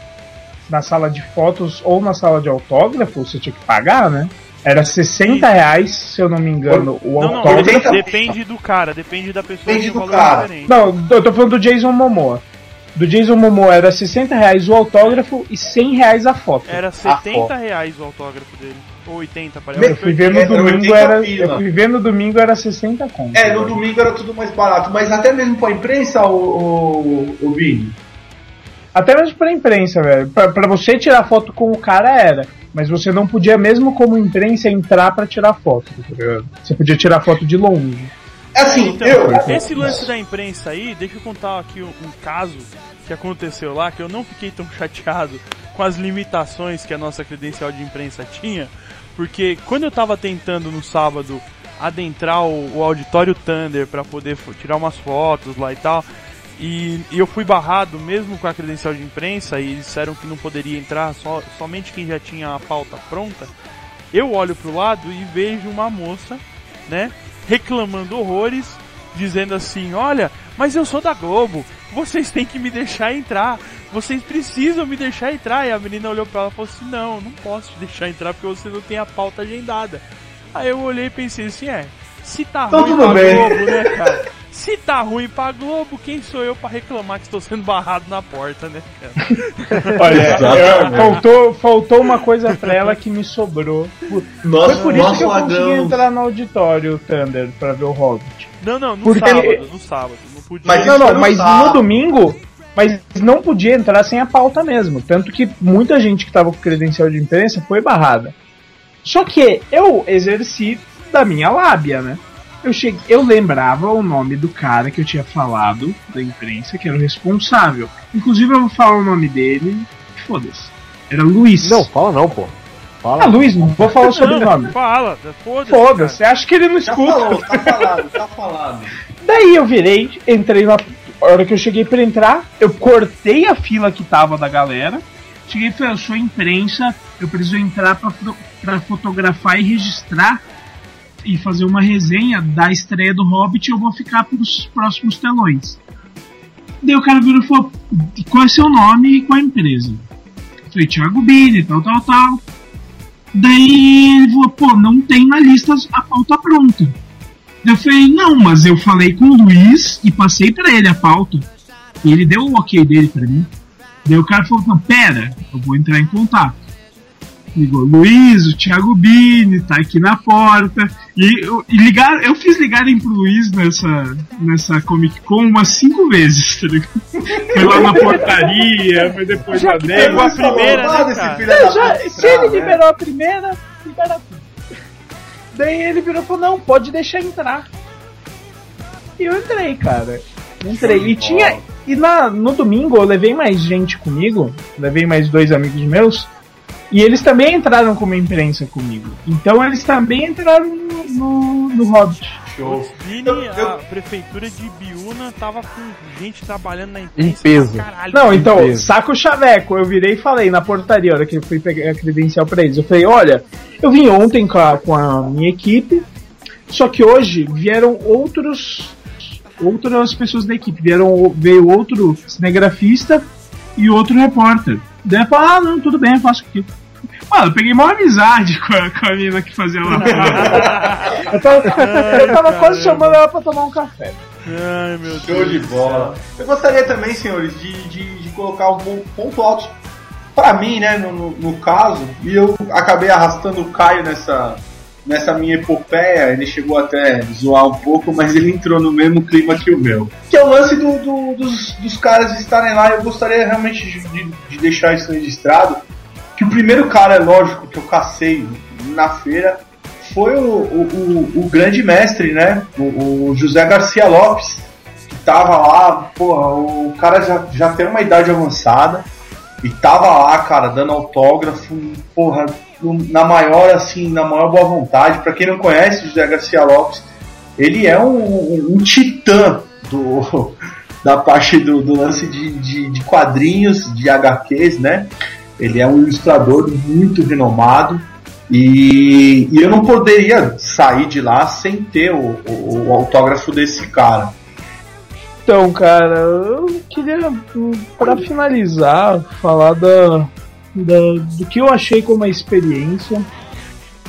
na sala de fotos ou na sala de autógrafo, você tinha que pagar, né? Era 60 reais, se eu não me engano, o Não, não, autógrafo. Oitenta- depende do cara, depende da pessoa Depende do cara. diferente. Não, eu tô falando do Jason Momoa. Do Jason Momoa era 60 reais o autógrafo e 100 reais a foto. Era foto. 70 reais o autógrafo dele. Ou 80, parece. Eu fui ver no domingo 80 era, eu fui ver no domingo era 60 conto. É, no domingo era tudo mais barato, mas até mesmo pra imprensa, o, o, o Vini. Até mesmo pra imprensa, velho. Pra, pra você tirar foto com o cara era. Mas você não podia, mesmo como imprensa, entrar pra tirar foto, tá ligado? Você podia tirar foto de longe. Assim, Então, eu. esse lance da imprensa aí, deixa eu contar aqui um, um caso que aconteceu lá, que eu não fiquei tão [laughs] chateado com as limitações que a nossa credencial de imprensa tinha, porque quando eu tava tentando no sábado adentrar o, o auditório Thunder pra poder tirar umas fotos lá e tal, e, e eu fui barrado mesmo com a credencial de imprensa e disseram que não poderia entrar só, somente quem já tinha a pauta pronta. Eu olho pro lado e vejo uma moça, né, reclamando horrores, dizendo assim: Olha, mas eu sou da Globo, vocês têm que me deixar entrar, vocês precisam me deixar entrar. E a menina olhou pra ela e falou assim: Não, não posso te deixar entrar porque você não tem a pauta agendada. Aí eu olhei e pensei assim: É, se tá Então ruim bem. Globo, né, cara? [laughs] Se tá ruim pra Globo, quem sou eu pra reclamar que estou sendo barrado na porta, né, cara? [laughs] Olha, eu- faltou, faltou uma coisa pra ela que me sobrou. Nós, Foi por isso que eu consegui entrar no auditório Thunder pra ver o Hobbit. Não, não, no Porque- sábado, no sábado. Não podia. Mas Não, não, foi mas sábado. no domingo. Mas não podia entrar sem a pauta mesmo. Tanto que muita gente que tava com credencial de imprensa foi barrada. Só que eu exerci da minha lábia, né? Eu, cheguei, eu lembrava o nome do cara que eu tinha falado da imprensa, que era o responsável. Inclusive eu vou falar o nome dele. Foda-se. Era Luiz. Não, fala não, pô. Fala. Ah, Luiz, não vou falar o sobrenome. fala, foda-se. Foda-se, acho que ele não Já escuta. falou, tá falado, tá falado. Daí eu virei, entrei na a hora que eu cheguei pra entrar, eu cortei a fila que tava da galera. Cheguei e falei, eu sou imprensa, eu preciso entrar pra fotografar e registrar e fazer uma resenha da estreia do Hobbit eu vou ficar pros próximos telões. Daí o cara virou e falou, qual é seu nome e qual é a empresa? Eu falei, Thiago Bini, tal, tal, tal. Daí ele falou, pô, não tem na lista a pauta pronta. Eu falei, não, mas eu falei com o Luiz e passei pra ele a pauta. E ele deu o ok dele pra mim. Daí o cara falou, não, pera, eu vou entrar em contato. Ligou Luiz, o Thiago Bini, tá aqui na porta. E, eu- e ligar, eu fiz ligarem pro Luiz nessa, nessa Comic Con umas cinco vezes, tá ligado? Foi lá na portaria, foi depois Já dentro. pegou a primeira, né, cara? da já- se ele né? liberou a primeira, libera tudo. Daí ele virou e falou, não, pode deixar entrar. E eu entrei, cara. Entrei. E tinha. E na, no domingo eu levei mais gente comigo. Levei mais dois amigos meus. E eles também entraram como imprensa comigo. Então eles também entraram no, no, no Hobbit. Show. Vini, a prefeitura de Biúna tava com gente trabalhando na Em imprensa. peso. pra Caralho. Não, então, Beleza. saco chaveco, eu virei e falei na portaria, a hora que eu fui pegar a credencial pra eles. Eu falei, olha, eu vim ontem com a, com a minha equipe, só que hoje vieram outros. Outras pessoas da equipe. Vieram, veio outro cinegrafista e outro repórter. Daí eu falei, ah, não, tudo bem, eu faço aqui. Mano, eu peguei uma amizade com a, com a mina que fazia lá. [laughs] eu tava, eu tava quase chamando ela pra tomar um café. Ai, meu Show Deus. de bola. céu. Eu gostaria também, senhores, de, de, de colocar um ponto alto pra mim, né, no, no, no caso, e eu acabei arrastando o Caio nessa, nessa minha epopeia, ele chegou até zoar um pouco, mas ele entrou no mesmo clima que o meu. Que é o lance do, do- dos, dos caras estarem lá, eu gostaria realmente de, de- de deixar isso registrado, que o primeiro cara, é lógico, que eu cacei na feira foi o, o, o- o grande mestre, né? O, José Garcia Lopes, que tava lá, porra, o cara já, já tem uma idade avançada e tava lá, cara, dando autógrafo, porra, na maior, assim, na maior boa vontade. Pra quem não conhece José Garcia Lopes, ele é um, um- um titã do, [laughs] da parte do, do lance de, de, de quadrinhos, de HQs, né? Ele é um ilustrador muito renomado. E, e eu não poderia sair de lá sem ter o, o- o autógrafo desse cara. Então, cara, eu queria, pra finalizar, falar da, da- do que eu achei como uma experiência.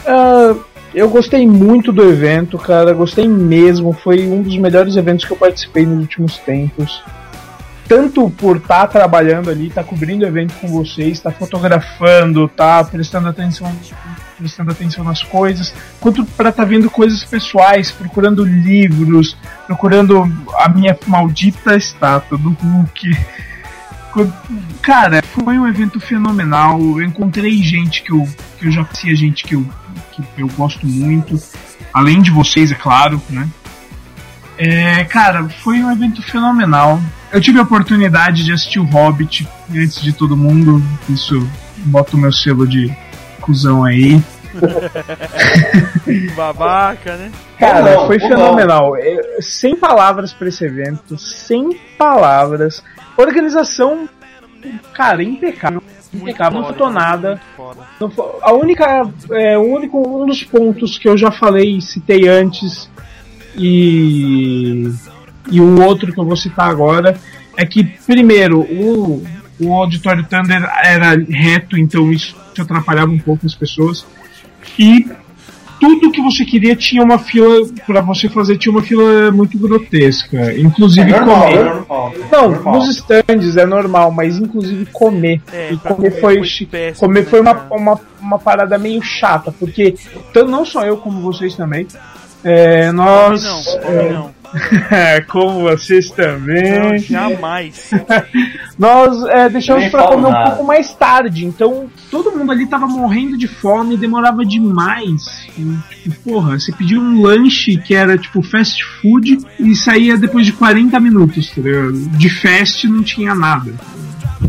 Ah, eu gostei muito do evento, cara, gostei mesmo. Foi um dos melhores eventos que eu participei nos últimos tempos. Tanto por estar trabalhando ali, estar cobrindo o evento com vocês, estar fotografando, estar prestando atenção, prestando atenção nas coisas, quanto para estar vendo coisas pessoais, procurando livros, procurando a minha maldita estátua do Hulk. Cara, foi um evento fenomenal. Eu encontrei gente que eu, que eu já conhecia, gente que eu, que eu gosto muito. Além de vocês, é claro, né? É, cara, foi um evento fenomenal. Eu tive a oportunidade de assistir o Hobbit antes de todo mundo. Isso bota o meu selo de cuzão aí. [laughs] Babaca, né? Cara, foi fenomenal. É, sem palavras pra esse evento, sem palavras. Organização, cara, impecável. Impecável, não foda, faltou nada. muito. Não A única, é, o único, um dos pontos que eu já falei, citei antes e e o outro que eu vou citar agora é que primeiro o o auditório Thunder era reto, então isso atrapalhava um pouco as pessoas e tudo que você queria tinha uma fila pra você fazer tinha uma fila muito grotesca, inclusive normal, comer. é normal. Não, normal. nos stands é normal, mas inclusive comer. É, e comer foi, comer né, foi uma, uma, uma parada meio chata, porque tanto não só eu como vocês também. é, nós. Não, não. [laughs] como vocês Não, também. jamais. [laughs] Nós é, deixamos falo comer um nada. pouco mais tarde, então todo mundo ali tava morrendo de fome, demorava demais. E, tipo, porra, você pediu um lanche que era tipo fast food e saía depois de 40 minutos, tá ligado? De fast não tinha nada.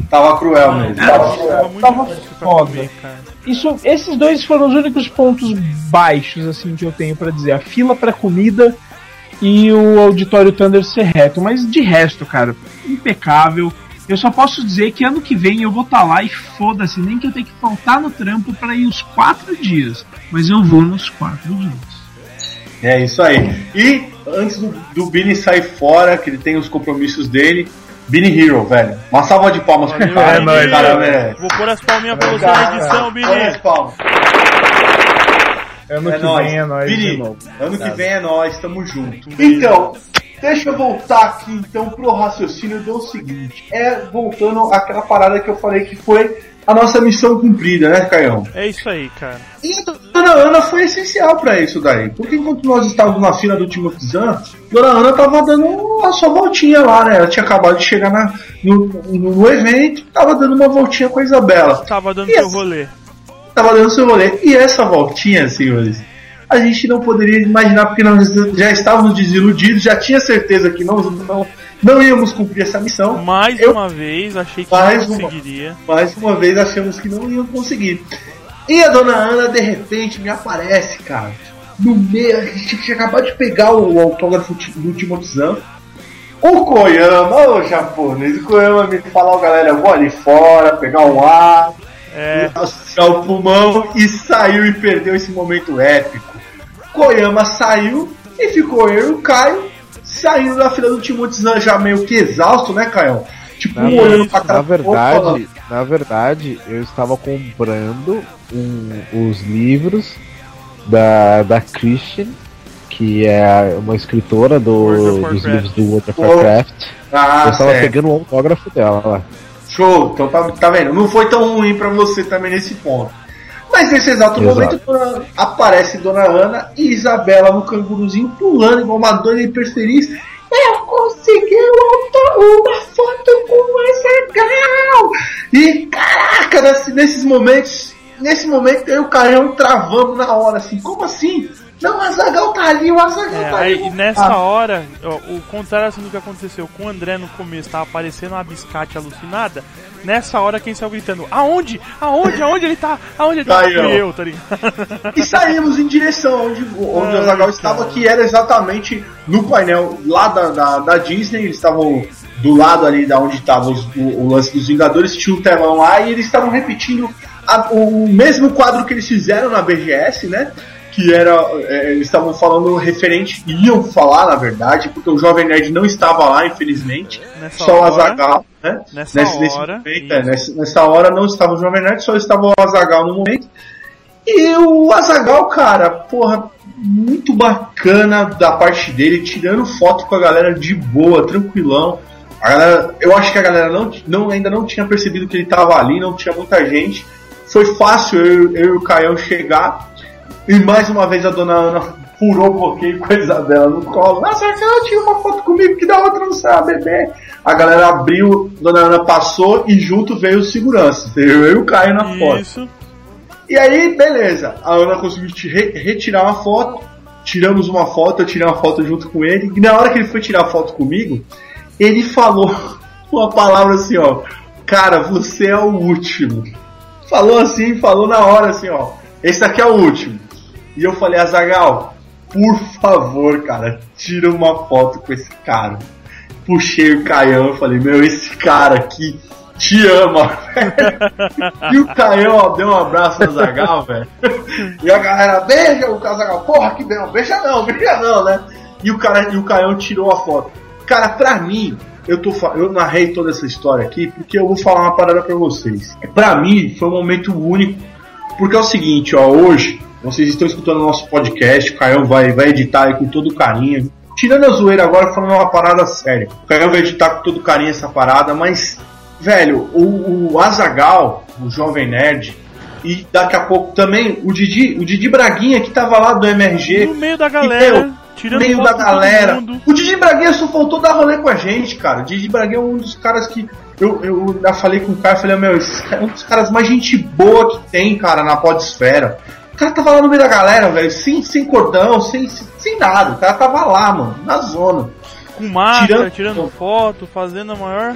Tava cruel mesmo. Tava cruel. Tava foda. comer, cara. Isso, esses dois foram os únicos pontos baixos assim que eu tenho pra dizer. A fila pra comida e o auditório Thunder ser reto, mas de resto, cara, impecável. Eu só posso dizer que ano que vem eu vou estar lá e foda-se, nem que eu tenha que faltar no trampo pra ir os quatro dias, mas eu vou nos quatro dias. É isso aí. E antes do, do Bini sair fora, que ele tem os compromissos dele, Bini Hero, velho. Uma salva de palmas pro Valeu, cara. é cara velho. merece. Vou pôr as palminhas pra você Cara, na edição, Bini. olha as palmas. Ano É que nóis. vem é nóis novo. ano que vem é nós, tamo junto. Então, deixa eu voltar aqui então pro raciocínio do seguinte. É voltando àquela parada que eu falei que foi a nossa missão cumprida, né, Caião? É isso aí, cara. E a Dona Ana foi essencial pra isso daí. Porque enquanto nós estávamos na fila do Timothy Zahn, Dona Ana tava dando a sua voltinha lá, né? Ela tinha acabado de chegar na, no, no, evento, tava dando uma voltinha com a Isabela. Tava dando E seu essa- rolê. Tava dando seu rolê. E essa voltinha, senhores, a gente não poderia imaginar porque nós já estávamos desiludidos, já tinha certeza que não, não, não íamos cumprir essa missão. Mais Eu- uma vez, achei que Mais não uma. conseguiria. Mais uma vez achamos que não iam conseguir. E a dona Ana, de repente, me aparece, cara. No meio, a gente tinha acabado de pegar o autógrafo do Timothy Zahn. O Koyama, o japonês, o Koyama me falou, galera, eu vou ali fora, pegar um ar, É, assustar o pulmão e saiu e perdeu esse momento épico. Koyama saiu e ficou eu e o Caio saindo da fila do Timothy Zahn já meio que exausto, né, Caio? Tipo, Na, um olhando pra cara na verdade, na verdade, eu estava comprando um- os livros da, da Christian, que é uma escritora do- dos livros do World of Warcraft. Ah, eu estava certo. pegando o autógrafo dela lá. Show, então tá, tá vendo? Não foi tão ruim pra você também nesse ponto. Mas nesse exato, Exato. momento dona- aparece Dona Ana e Isabela no canguruzinho pulando igual uma doida hiperfeliz. Eu consegui uma, foto com o Azaghal! E caraca, nesse- nesses momentos, nesse momento eu e o Carão travamos na hora assim, como assim? Não, o Azagal tá ali, o Azagal é, tá aí, ali. e nessa Ah, hora, ó, o contrário assim do que aconteceu com o André no começo, tava aparecendo uma biscate alucinada. Nessa hora, quem saiu gritando: Aonde? Aonde? Aonde ele tá? Aonde ele tá? Fui eu, tá ligado? [laughs] E saímos em direção onde, onde Ai, o Azagal estava, que era exatamente no painel lá da, da, da Disney. Eles estavam do lado ali da onde estava os- o, o lance dos Vingadores, tinha um telão lá e eles estavam repetindo a- o mesmo quadro que eles fizeram na BGS, né? Que era. é, eles estavam falando referente, iam falar na verdade, porque o Jovem Nerd não estava lá, infelizmente. Nessa só o Azagal, né? Nessa Nesse, nesse hora, momento, é, nessa, nessa hora não estava o Jovem Nerd, só estava o Azagal no momento. E o Azagal, cara, porra, muito bacana da parte dele, tirando foto com a galera de boa, tranquilão. A galera, eu acho que a galera não, não, ainda não tinha percebido que ele tava ali, não tinha muita gente. Foi fácil eu, eu e o Caião chegar. E mais uma vez a dona Ana furou o bloqueio com a Isabela no colo. Nossa, ela tinha uma foto comigo que da outra não sabe, bebê. A galera abriu, dona Ana passou e junto veio os seguranças. Eu e o Caio na foto. Isso. E aí, beleza. A Ana conseguiu te- re- retirar uma foto. Tiramos uma foto, eu tirei uma foto junto com ele. E na hora que ele foi tirar a foto comigo, ele falou [laughs] uma palavra assim, ó. Cara, você é o último. Falou assim, falou na hora assim, ó. Esse daqui é o último. E eu falei, Azagal, por favor, cara, tira uma foto com esse cara. Puxei o Caião e falei, meu, esse cara aqui te ama, [laughs] velho. E o Caião, deu um abraço no Zagal, [laughs] velho. E a galera, beija o Zagal, porra, que bem, beija não, beija não, né? E o, cara, e o Caião tirou a foto. Cara, pra mim, eu, tô, eu narrei toda essa história aqui porque eu vou falar uma parada pra vocês. Pra mim, foi um momento único, porque é o seguinte, ó, hoje, vocês estão escutando o nosso podcast, o Caião vai, vai editar aí com todo carinho. Tirando a zoeira agora, falando uma parada séria. O Caião vai editar com todo carinho essa parada, mas Velho, o, o Azagal, o Jovem Nerd, e daqui a pouco também o Didi, o Didi Braguinha que tava lá do MRG. No meio da galera, meu, tirando meio da galera. O Didi Braguinha só faltou dar rolê com a gente, cara. O Didi Braguinha é um dos caras que. Eu, eu já falei com o cara, falei, meu, esse é um dos caras mais gente boa que tem, cara, na podesfera. O cara tava lá no meio da galera, velho, sem, sem cordão, sem, sem, sem nada. O cara tava lá, mano, na zona. Com máscara, Tirando- tirando foto, fazendo a maior.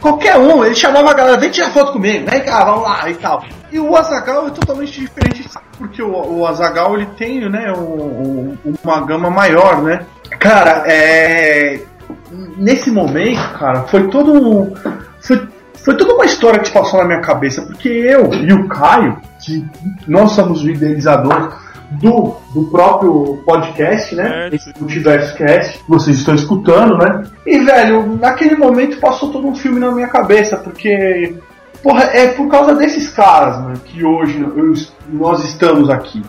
Qualquer um, ele chamava a galera, vem tirar foto comigo, vem cá, vamos lá e tal. E o Azagal é totalmente diferente, porque o, o Azagal ele tem, né, um- um- uma gama maior, né? Cara, é. Nesse momento, cara, foi todo um. Foi, foi toda uma história que se passou na minha cabeça, porque eu e o Caio, que nós somos os idealizadores do, do próprio podcast, né? Certo. Esse Multiverso Cast, que vocês estão escutando, né? E, velho, naquele momento passou todo um filme na minha cabeça, porque. Porra, é por causa desses caras, mano, que hoje eu- nós estamos aqui.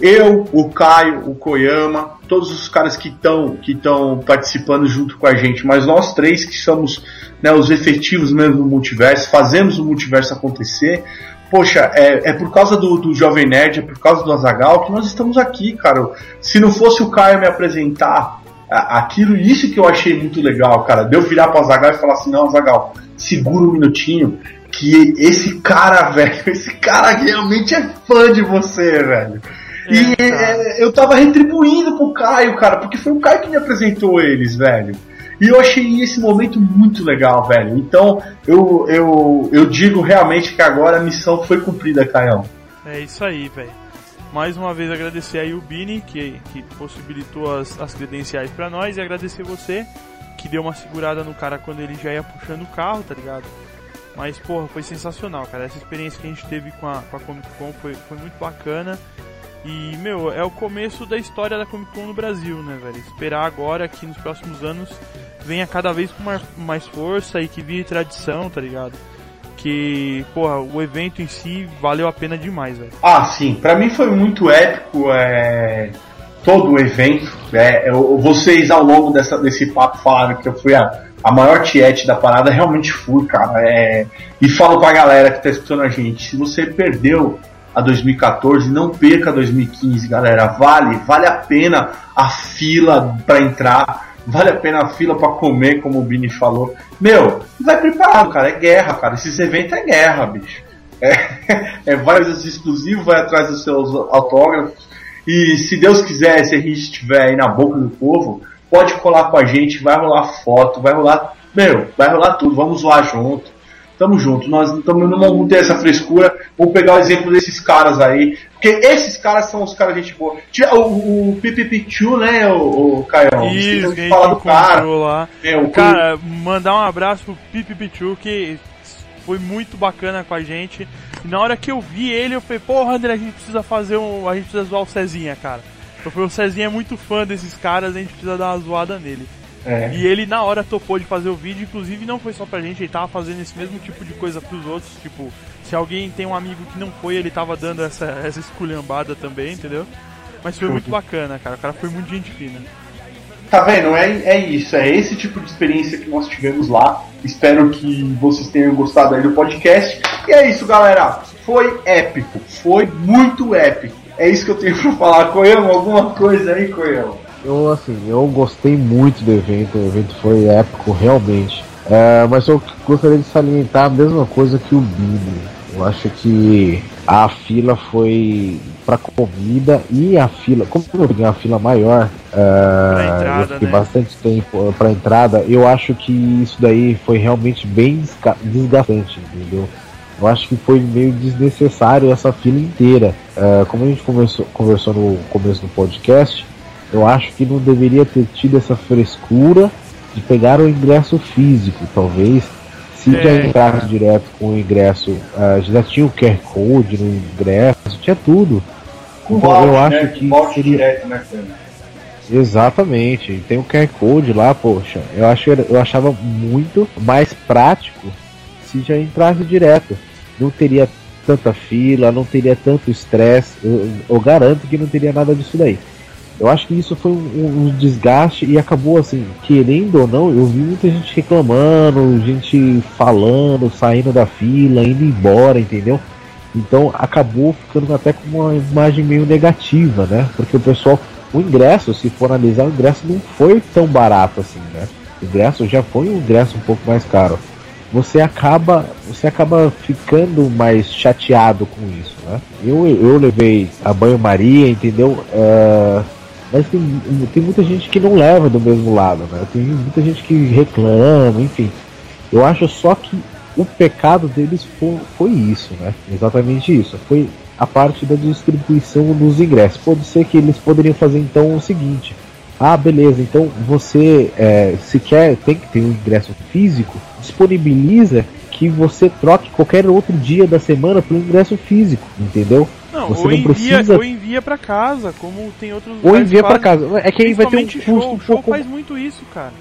Eu, o Caio, o Koyama, todos os caras que estão que estão participando junto com a gente, mas nós três que somos né, os efetivos mesmo do multiverso, fazemos o multiverso acontecer. Poxa, é, é por causa do, do Jovem Nerd, é por causa do Azagal que nós estamos aqui, cara. Se não fosse o Caio me apresentar aquilo, isso que eu achei muito legal, cara. De eu virar pro Azagal e falar assim, não, Azagal, segura um minutinho, que esse cara, [laughs] velho, esse cara realmente é fã de você, velho. E É, cara. é, eu tava retribuindo pro Caio, cara, porque foi o Caio que me apresentou eles, velho. E eu achei esse momento muito legal, velho. Então, eu, eu, eu digo realmente que agora a missão foi cumprida, Caião. É isso aí, velho. Mais uma vez agradecer aí o Bini, que, que possibilitou as, as credenciais pra nós, e agradecer você, que deu uma segurada no cara quando ele já ia puxando o carro, tá ligado? Mas, porra, foi sensacional, cara. Essa experiência que a gente teve com a, com a Comic Con foi, foi muito bacana. E, meu, é o começo da história da Comic Con no Brasil, né, velho? Esperar agora que nos próximos anos venha cada vez com mais, força e que vire tradição, tá ligado? Que, porra, o evento em si valeu a pena demais, velho. Ah, sim. Pra mim foi muito épico é, todo o evento. É, eu- vocês ao longo dessa, desse papo falaram que eu fui a, a maior tiete da parada. Realmente fui, cara. É, e falo pra galera que tá escutando a gente: se você perdeu a 2014, não perca a 2015, galera. Vale, vale a pena a fila pra entrar. Vale a pena a fila pra comer, como o Bini falou. Meu, vai preparado, cara. É guerra, cara. Esses eventos é guerra, bicho. É, [laughs] é vários exclusivos, vai atrás dos seus autógrafos. E se Deus quiser, se a gente estiver aí na boca do povo, pode colar com a gente, vai rolar foto, vai rolar. Meu, vai rolar tudo, vamos zoar junto. Tamo junto, nós tamo, não vamos ter essa frescura. Vou pegar o exemplo desses caras aí. Porque esses caras são os caras gente boa. O, o Pipipichu, né, o, o Caião? Isso, que a de gente falar do cara. lá. É, o Cara, mandar um abraço pro Pipi Pichu, que foi muito bacana com a gente. E na hora que eu vi ele, eu falei, porra, André, a gente precisa fazer um. A gente precisa zoar o Cezinha, cara. Eu falei, o Cezinha é muito fã desses caras, a gente precisa dar uma zoada nele. É. E ele na hora topou de fazer o vídeo, inclusive não foi só pra gente, ele tava fazendo esse mesmo tipo de coisa pros outros, tipo, se alguém tem um amigo que não foi, ele tava dando essa, essa esculhambada também, entendeu? Mas foi muito bacana, cara, o cara foi muito gente fina. Tá vendo? É, é isso, é esse tipo de experiência que nós tivemos lá. Espero que vocês tenham gostado aí do podcast. E é isso, galera. Foi épico, foi muito épico. É isso que eu tenho pra falar. Coião, alguma coisa aí, Coião? Eu, assim, eu gostei muito do evento, o evento foi épico, realmente. É, mas eu gostaria de salientar a mesma coisa que o Billy. Eu acho que a fila foi pra comida e a fila, como eu peguei uma fila maior, é, entrada, eu fiquei né? bastante tempo pra entrada, eu acho que isso daí foi realmente bem desgastante, entendeu? Eu acho que foi meio desnecessário essa fila inteira. É, como a gente conversou, conversou no começo do podcast, eu acho que não deveria ter tido essa frescura de pegar o ingresso físico, talvez. Se É, já entrasse direto com o ingresso, ah, já tinha o QR Code no ingresso, tinha tudo. Então eu acho né? que Volte seria direto, né? Exatamente, tem o QR Code lá, poxa. Eu, acho, eu achava muito mais prático se já entrasse direto. Não teria tanta fila, não teria tanto estresse. Eu, eu garanto que não teria nada disso daí. Eu acho que isso foi um, um desgaste e acabou assim, querendo ou não, eu vi muita gente reclamando, gente falando, saindo da fila, indo embora, entendeu? Então acabou ficando até com uma imagem meio negativa, né? Porque o pessoal, o ingresso, se for analisar, o ingresso não foi tão barato assim, né? O ingresso já foi um ingresso um pouco mais caro. Você acaba, você acaba ficando mais chateado com isso, né? Eu, eu levei a banho-maria, entendeu? É, mas tem, tem muita gente que não leva do mesmo lado, né? Tem muita gente que reclama, enfim. Eu acho só que o pecado deles foi, foi isso, né? Exatamente isso. Foi a parte da distribuição dos ingressos. Pode ser que eles poderiam fazer então o seguinte. Ah, beleza, então você é, se quer, tem que ter um ingresso físico, disponibiliza que você troque qualquer outro dia da semana pelo ingresso físico, entendeu? Não, Você ou, não envia, precisa- ou envia pra casa, como tem outros Ou envia fazem. casa. É que aí vai ter um custo show, um show pouco faz muito isso, cara.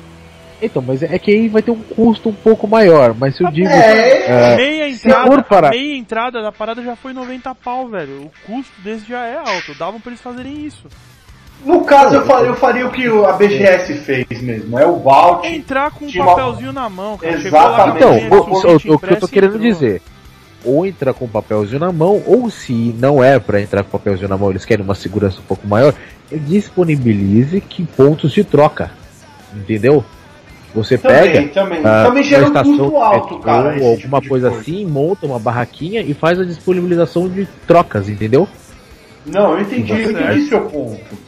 Então, mas é que aí vai ter um custo um pouco maior, mas se eu digo. É, é, meia entrada, para- a meia entrada da parada já foi 90 pau, velho. O custo desse já é alto. Davam pra eles fazerem isso. No caso, eu faria, eu faria o que a BGS fez mesmo. É o Vault. Entrar com um Tinha uma- papelzinho na mão, cara. Exatamente. Então, lá, o, ganhei o- sua o que eu tô querendo entrou. dizer, ou entrar com o papelzinho na mão, ou se não é pra entrar com o papelzinho na mão, eles querem uma segurança um pouco maior, disponibilize que pontos de troca. Entendeu? Você Também, pega também. ah, também uma um estação alto, metrô cara. ou tipo alguma de coisa assim, monta uma barraquinha e faz a disponibilização de trocas, entendeu? Não, eu entendi, eu entendi seu ponto.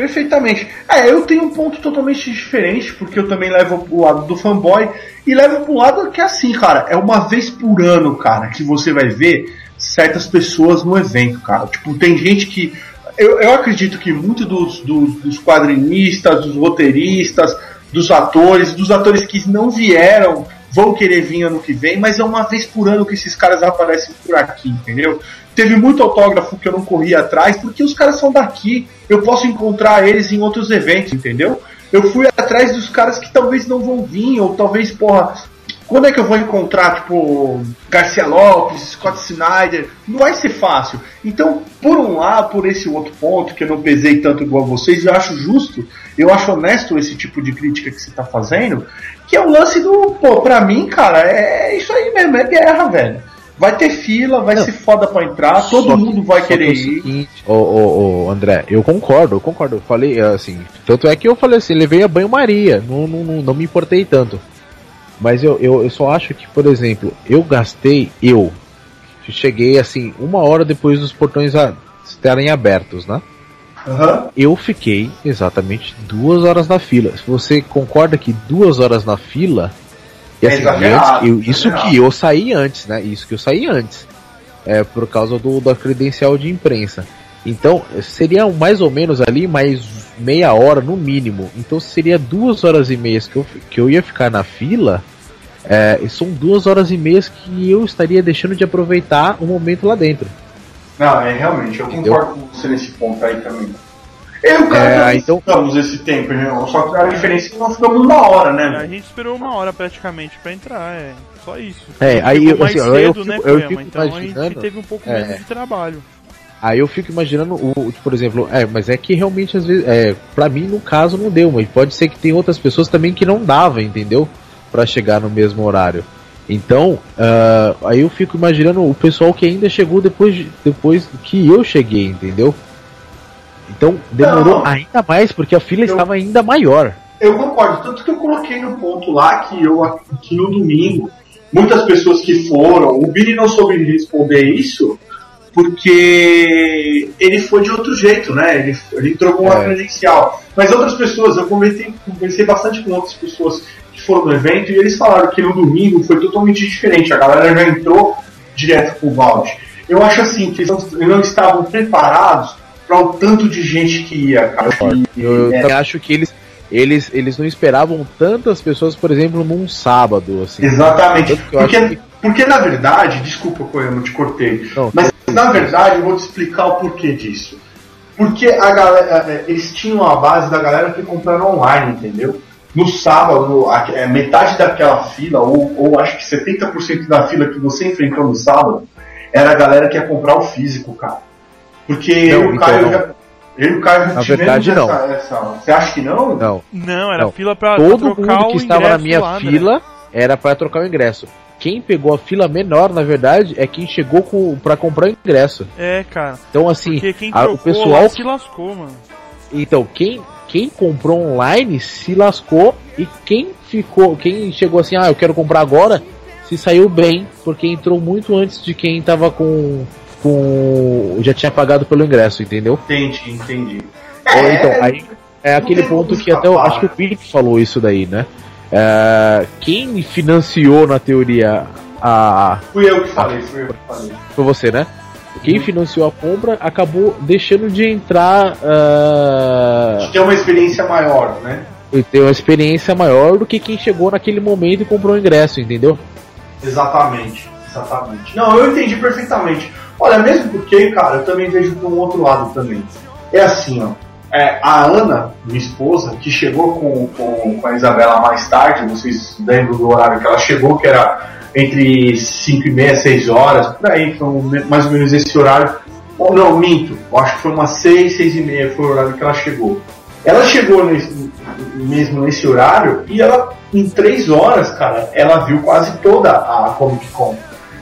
Perfeitamente. É, eu tenho um ponto totalmente diferente, porque eu também levo pro lado do fanboy e levo pro lado que é assim, cara, é uma vez por ano, cara, que você vai ver certas pessoas no evento, cara. Tipo, tem gente que. Eu, eu acredito que muito dos, dos, dos quadrinistas, dos roteiristas, dos atores, dos atores que não vieram, vão querer vir ano que vem, mas é uma vez por ano que esses caras aparecem por aqui, entendeu? Teve muito autógrafo que eu não corri atrás, porque os caras são daqui. Eu posso encontrar eles em outros eventos, entendeu? Eu fui atrás dos caras que talvez não vão vir, ou talvez, porra, quando é que eu vou encontrar, tipo, Garcia Lopes, Scott Snyder? Não vai ser fácil. Então, por um lado, por esse outro ponto, que eu não pesei tanto igual vocês, eu acho justo, eu acho honesto esse tipo de crítica que você tá fazendo, que é o lance do, pô, pra mim, cara, é isso aí mesmo, é guerra, velho. Vai ter fila, vai Não. ser foda pra entrar, todo Só que- mundo vai que é querer o ir. seguinte, ô, ô, ô, André, eu concordo, eu concordo. Eu falei assim, tanto é que eu falei assim, levei a banho-maria, não, não, não, não me importei tanto. Mas eu, eu, eu só acho que, por exemplo, eu gastei, eu cheguei assim, uma hora depois dos portões a- estarem abertos, né? Aham. Eu fiquei exatamente duas horas na fila. Se você concorda que duas horas na fila. E É assim, exagerado, antes, eu- isso que eu saí antes, né? Isso que eu saí antes. É por causa do, da credencial de imprensa. Então, seria mais ou menos ali mais meia hora no mínimo. Então seria duas horas e meias que eu, que eu ia ficar na fila. É, são duas horas e meias que eu estaria deixando de aproveitar o momento lá dentro. Não, é realmente, eu Entendeu? concordo com você nesse ponto aí também. Eu e o É, cara já então- ficamos esse tempo, né? Só que a diferença é que nós ficamos uma hora, né? A gente esperou uma hora praticamente pra entrar, é. Só isso. É, aí eu- mais assim, eu- eu cedo, né, fico- eu fico Então a imaginando- gente teve um pouco É. menos de trabalho. Aí eu fico imaginando o, por exemplo, é, mas é que realmente às vezes, é, para mim no caso não deu, mas pode ser que tem outras pessoas também que não dava, entendeu? Pra chegar no mesmo horário. Então, ah, aí eu fico imaginando o pessoal que ainda chegou depois, de- depois que eu cheguei, entendeu? Então demorou Não. ainda mais porque a fila Eu- estava ainda maior. Eu concordo, tanto que eu coloquei no ponto lá que eu que no domingo, muitas pessoas que foram, o Billy não soube responder isso, porque ele foi de outro jeito, né? Ele, ele entrou com uma É. credencial. Mas outras pessoas, eu conversei, conversei bastante com outras pessoas foram no evento e eles falaram que no domingo foi totalmente diferente. A galera já entrou direto pro balde. Eu acho assim, que eles não, não estavam preparados para o tanto de gente que ia, cara. E- Eu, eu é, acho que eles, eles, eles não esperavam tantas pessoas, por exemplo, num sábado, assim. Exatamente. Acho Porque, que- porque na verdade, desculpa, Koyama, te cortei. Não. Mas na verdade eu vou te explicar o porquê disso. Porque a galera, eh, eles tinham a base da galera que compraram online, entendeu? No sábado, a- eh, metade daquela fila, ou, ou acho que 70% da fila que você enfrentou no sábado, era a galera que ia comprar o físico, cara. Porque eu e o então Caio não. já. Eu e o Caio já Na verdade, não. essa, essa- Você acha que não? Não. Não, era Não. fila pra, pra Todo trocar mundo o que estava na minha lá, né? fila era para trocar o ingresso. Quem pegou a fila menor, na verdade, é quem chegou com, para comprar o ingresso. É, cara. Então, assim, a- o pessoal. lá se lascou, mano. Então, quem, quem comprou online se lascou e quem ficou, quem chegou assim, ah, eu quero comprar agora, se saiu bem, porque entrou muito antes de quem tava com. com. já tinha pagado pelo ingresso, entendeu? Entendi, entendi. Ou então, aí é aquele ponto que até eu acho que o Felipe falou isso daí, né? É, quem financiou na teoria a. Fui eu que falei, fui eu que falei. Foi você, né? Quem financiou a compra acabou deixando de entrar. ah, Ter uma experiência maior, né? e ter uma experiência maior do que quem chegou naquele momento e comprou o ingresso, entendeu? Exatamente, exatamente. Não, eu entendi perfeitamente. Olha, mesmo porque, cara, eu também vejo por um outro lado também. É assim, ó. É, a Ana, minha esposa, que chegou com, com, com a Isabela mais tarde, vocês lembram do horário que ela chegou, que era entre 5 e meia, 6 horas, por aí, um- mais ou menos esse horário. Ou não, minto, acho que foi umas 6, 6 e meia foi o horário que ela chegou. Ela chegou nesse- mesmo nesse horário e ela, em 3 horas, cara, ela viu quase toda a Comic Con.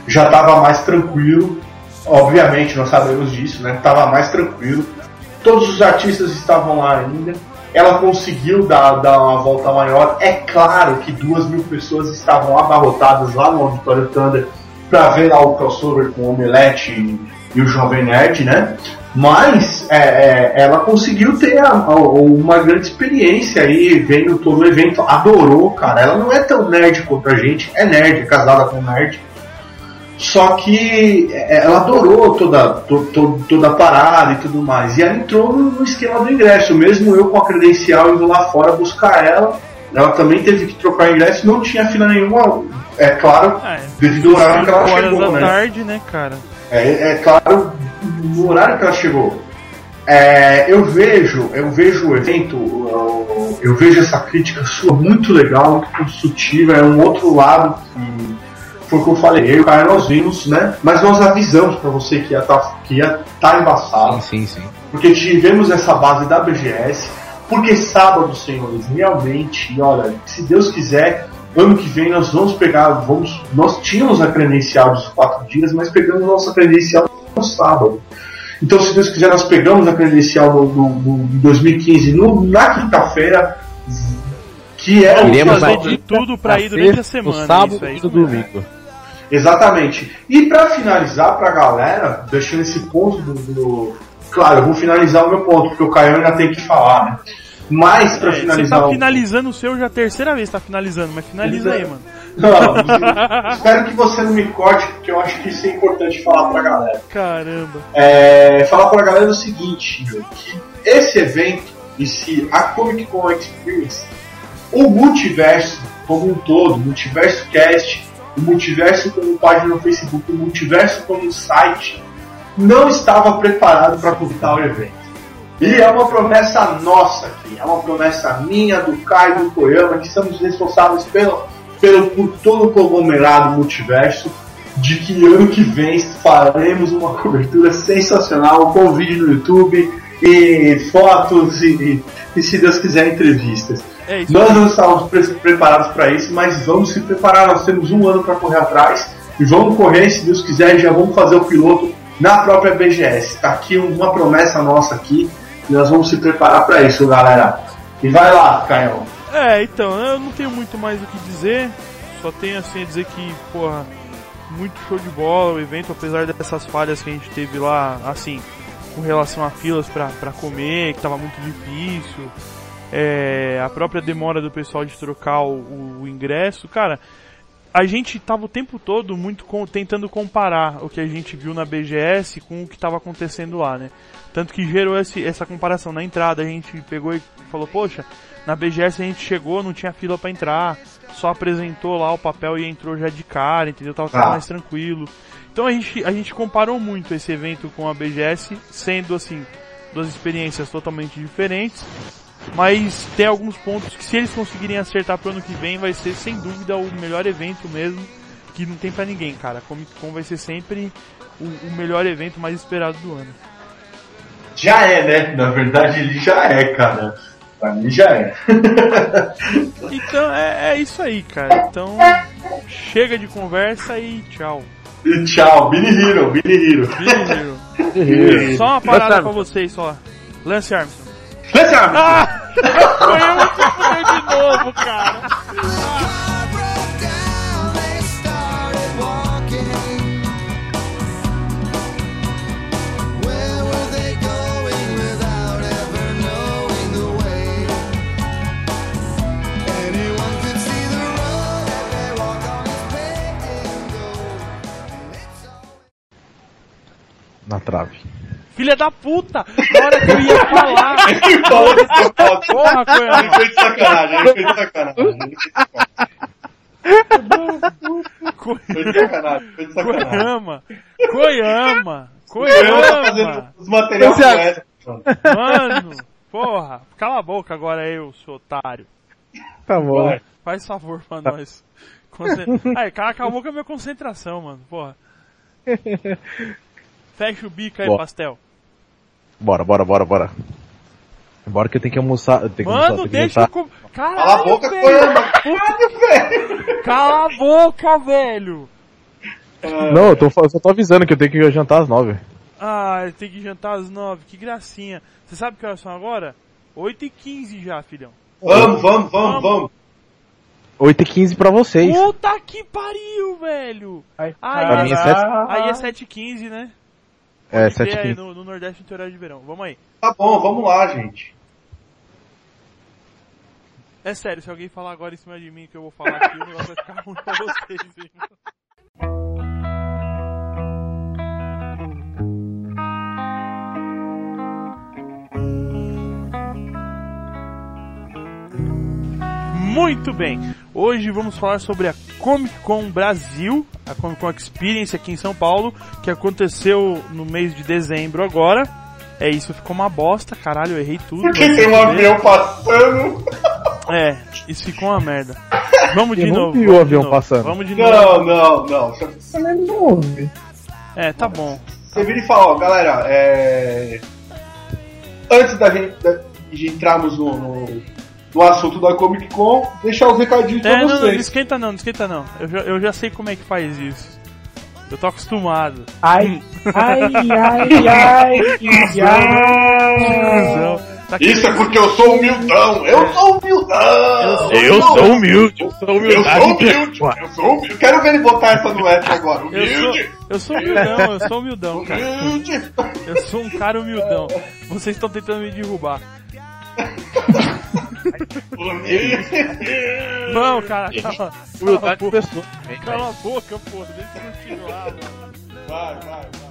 Já tava mais tranquilo, obviamente nós sabemos disso, né? Tava mais tranquilo. Todos os artistas estavam lá ainda. Ela conseguiu dar, dar uma volta maior. É claro que duas mil pessoas estavam abarrotadas lá no Auditório Thunder para ver lá o crossover com o Omelete e, e o Jovem Nerd, né? Mas é, é, ela conseguiu ter a- a- uma grande experiência aí, vendo todo o evento, adorou, cara. Ela não é tão nerd quanto a gente, é nerd, é casada com nerd. Só que é, ela adorou toda, to- to- toda a parada e tudo mais. E ela entrou no, esquema do ingresso. Mesmo eu com a credencial indo lá fora buscar ela, ela também teve que trocar ingresso. Não tinha fila nenhuma, é claro, É, devido ao horário que ela 5 horas chegou, da né? tarde, né, cara? É, é claro, no horário que ela chegou. É, eu vejo, eu vejo o evento, eu, eu vejo essa crítica sua muito legal, muito construtiva, é um outro lado que foi o que eu falei, eu e o Caio nós vimos, né? Mas nós avisamos pra você que ia tá, que ia tá embaçado, Sim, sim, sim. porque tivemos essa base da BGS, porque sábado, senhores, realmente, e olha, se Deus quiser, ano que vem nós vamos pegar, vamos, nós tínhamos a credencial dos quatro dias, mas pegamos nossa credencial no sábado. Então, se Deus quiser, nós pegamos a credencial do, do, do- de 2015 no- na quinta-feira, que é o Iremos fazer de tudo pra na ir durante a semana, No sábado isso aí. e no domingo. Exatamente. E para finalizar pra galera, deixando esse ponto do, do- Claro, eu vou finalizar o meu ponto, porque o Caio ainda tem que falar, né? Mas pra É, você finalizar. tá o- finalizando o seu já a terceira vez, tá finalizando, mas finaliza aí, mano. [laughs] Não, [laughs] espero que você não me corte, porque eu acho que isso é importante falar pra galera. Caramba. É, falar pra galera o seguinte, que esse evento, esse a Comic Con Experience, o multiverso como um todo, o multiverso cast, o multiverso como página no Facebook, o multiverso como site, não estava preparado para contar o evento. E é uma promessa nossa aqui, é uma promessa minha, do Caio, do Koyama, que somos responsáveis pelo, pelo, por todo o conglomerado multiverso, de que ano que vem faremos uma cobertura sensacional com vídeo no YouTube e fotos e, e, e, se Deus quiser, entrevistas. É. Nós não estávamos pre- preparados para isso, mas vamos se preparar. Nós temos um ano para correr atrás e vamos correr, se Deus quiser, já vamos fazer o piloto na própria BGS. Está aqui uma promessa nossa aqui e nós vamos se preparar para isso, galera. E vai lá, Caio. É, então, eu não tenho muito mais o que dizer. Só tenho assim a dizer que, porra, muito show de bola o evento, apesar dessas falhas que a gente teve lá, assim, com relação a filas pra comer, que tava muito difícil. É, a própria demora do pessoal de trocar o, o ingresso, cara. A gente tava o tempo todo muito com- tentando comparar o que a gente viu na BGS com o que tava acontecendo lá, né? Tanto que gerou esse, essa comparação na entrada. A gente pegou e falou, poxa, na BGS a gente chegou, não tinha fila pra entrar, só apresentou lá o papel e entrou já de cara, entendeu? Tava tudo Ah. mais tranquilo. Então a gente, a gente comparou muito esse evento com a BGS, sendo assim, duas experiências totalmente diferentes. Mas tem alguns pontos que se eles conseguirem acertar pro ano que vem vai ser sem dúvida o melhor evento mesmo, que não tem pra ninguém, cara. Comic Con vai ser sempre o, o melhor evento mais esperado do ano. Já é, né? Na verdade, ele já é, cara. Pra mim já é. [laughs] Então é, é isso aí, cara. Então chega de conversa e tchau. E tchau, Billy Hero, Billy Hero. Billy Hero. Só uma parada pra vocês só. Lance Armstrong. Lance Armstrong. Ah! Foi eu que fudeu de novo, cara. Na trave. Filha da puta! Na hora que eu ia falar. [laughs] Porra, Ele Koyama. fez de sacanagem, ele fez de sacanagem. Ele fez de Foi de sacanagem, foi de sacanagem. Eu tô Koyama. fazendo os materiais Esse. Mano. Porra, cala a boca agora eu, seu otário. Tá bom. Vai. Faz favor pra nós. Conce... Aí, cara, acabou com a minha concentração, mano. Porra. [laughs] Fecha o bico aí, Boa. pastel. Bora, bora, bora, bora. Bora que eu tenho que almoçar. Eu tenho que almoçar, Mano, eu tenho que deixa eu almoçar. com... Cala a Caralho, boca, velho. Caralho, velho! Cala a boca, velho. Não, eu, tô, eu só tô avisando que eu tenho que jantar às nove. Ah, tem que jantar às nove. Que gracinha. Você sabe que horas são agora? 8 e 15 já, filhão. Vamos, vamos, vamos, vamos. 8 e 15 pra vocês. Puta que pariu, velho. Ai, Aí é, é sete- aí é 7 e 15, né? É, Tem 7 e aí 15. no, no Nordeste no horário de verão. Vamos aí. Tá bom, vamos lá, gente. É sério, se alguém falar agora em cima de mim que eu vou falar aqui, o negócio vai ficar [laughs] ruim pra vocês, hein? Muito bem, hoje vamos falar sobre a Comic Con Brasil, a Comic Con Experience aqui em São Paulo, que aconteceu no mês de dezembro agora. É isso, ficou uma bosta, caralho, eu errei tudo. Porque tem um avião passando. É, isso ficou uma merda. Vamos de Eu não novo. vi o vamos de avião novo. passando. Vamos de novo. Não, não, não. Você não ouve. É, tá bom. você vira e fala, ó, galera, é... Antes da gente da- de entrarmos no, no, no assunto da Comic Con, deixar os recadinhos É, pra não, não, não vocês. esquenta não, não esquenta não. Eu já, eu já sei como é que faz isso. Eu tô acostumado. Ai, ai, ai, [laughs] ai, ai. Cusão. Tá aqui- Isso é porque eu sou humildão. Eu sou humildão. Eu Eu sou humilde, eu sou Eu humilde. sou humilde. Eu sou humilde. Quero ver ele botar essa no F agora. Eu sou, Humilde. eu sou humildão, eu sou humildão, cara. Humilde. Eu sou um cara humildão. Vocês estão tentando me derrubar. Não, cara, calma. Humildade de pessoa. Cala a boca, pô. Deixa eu continuar, mano. Vai, vai, vai.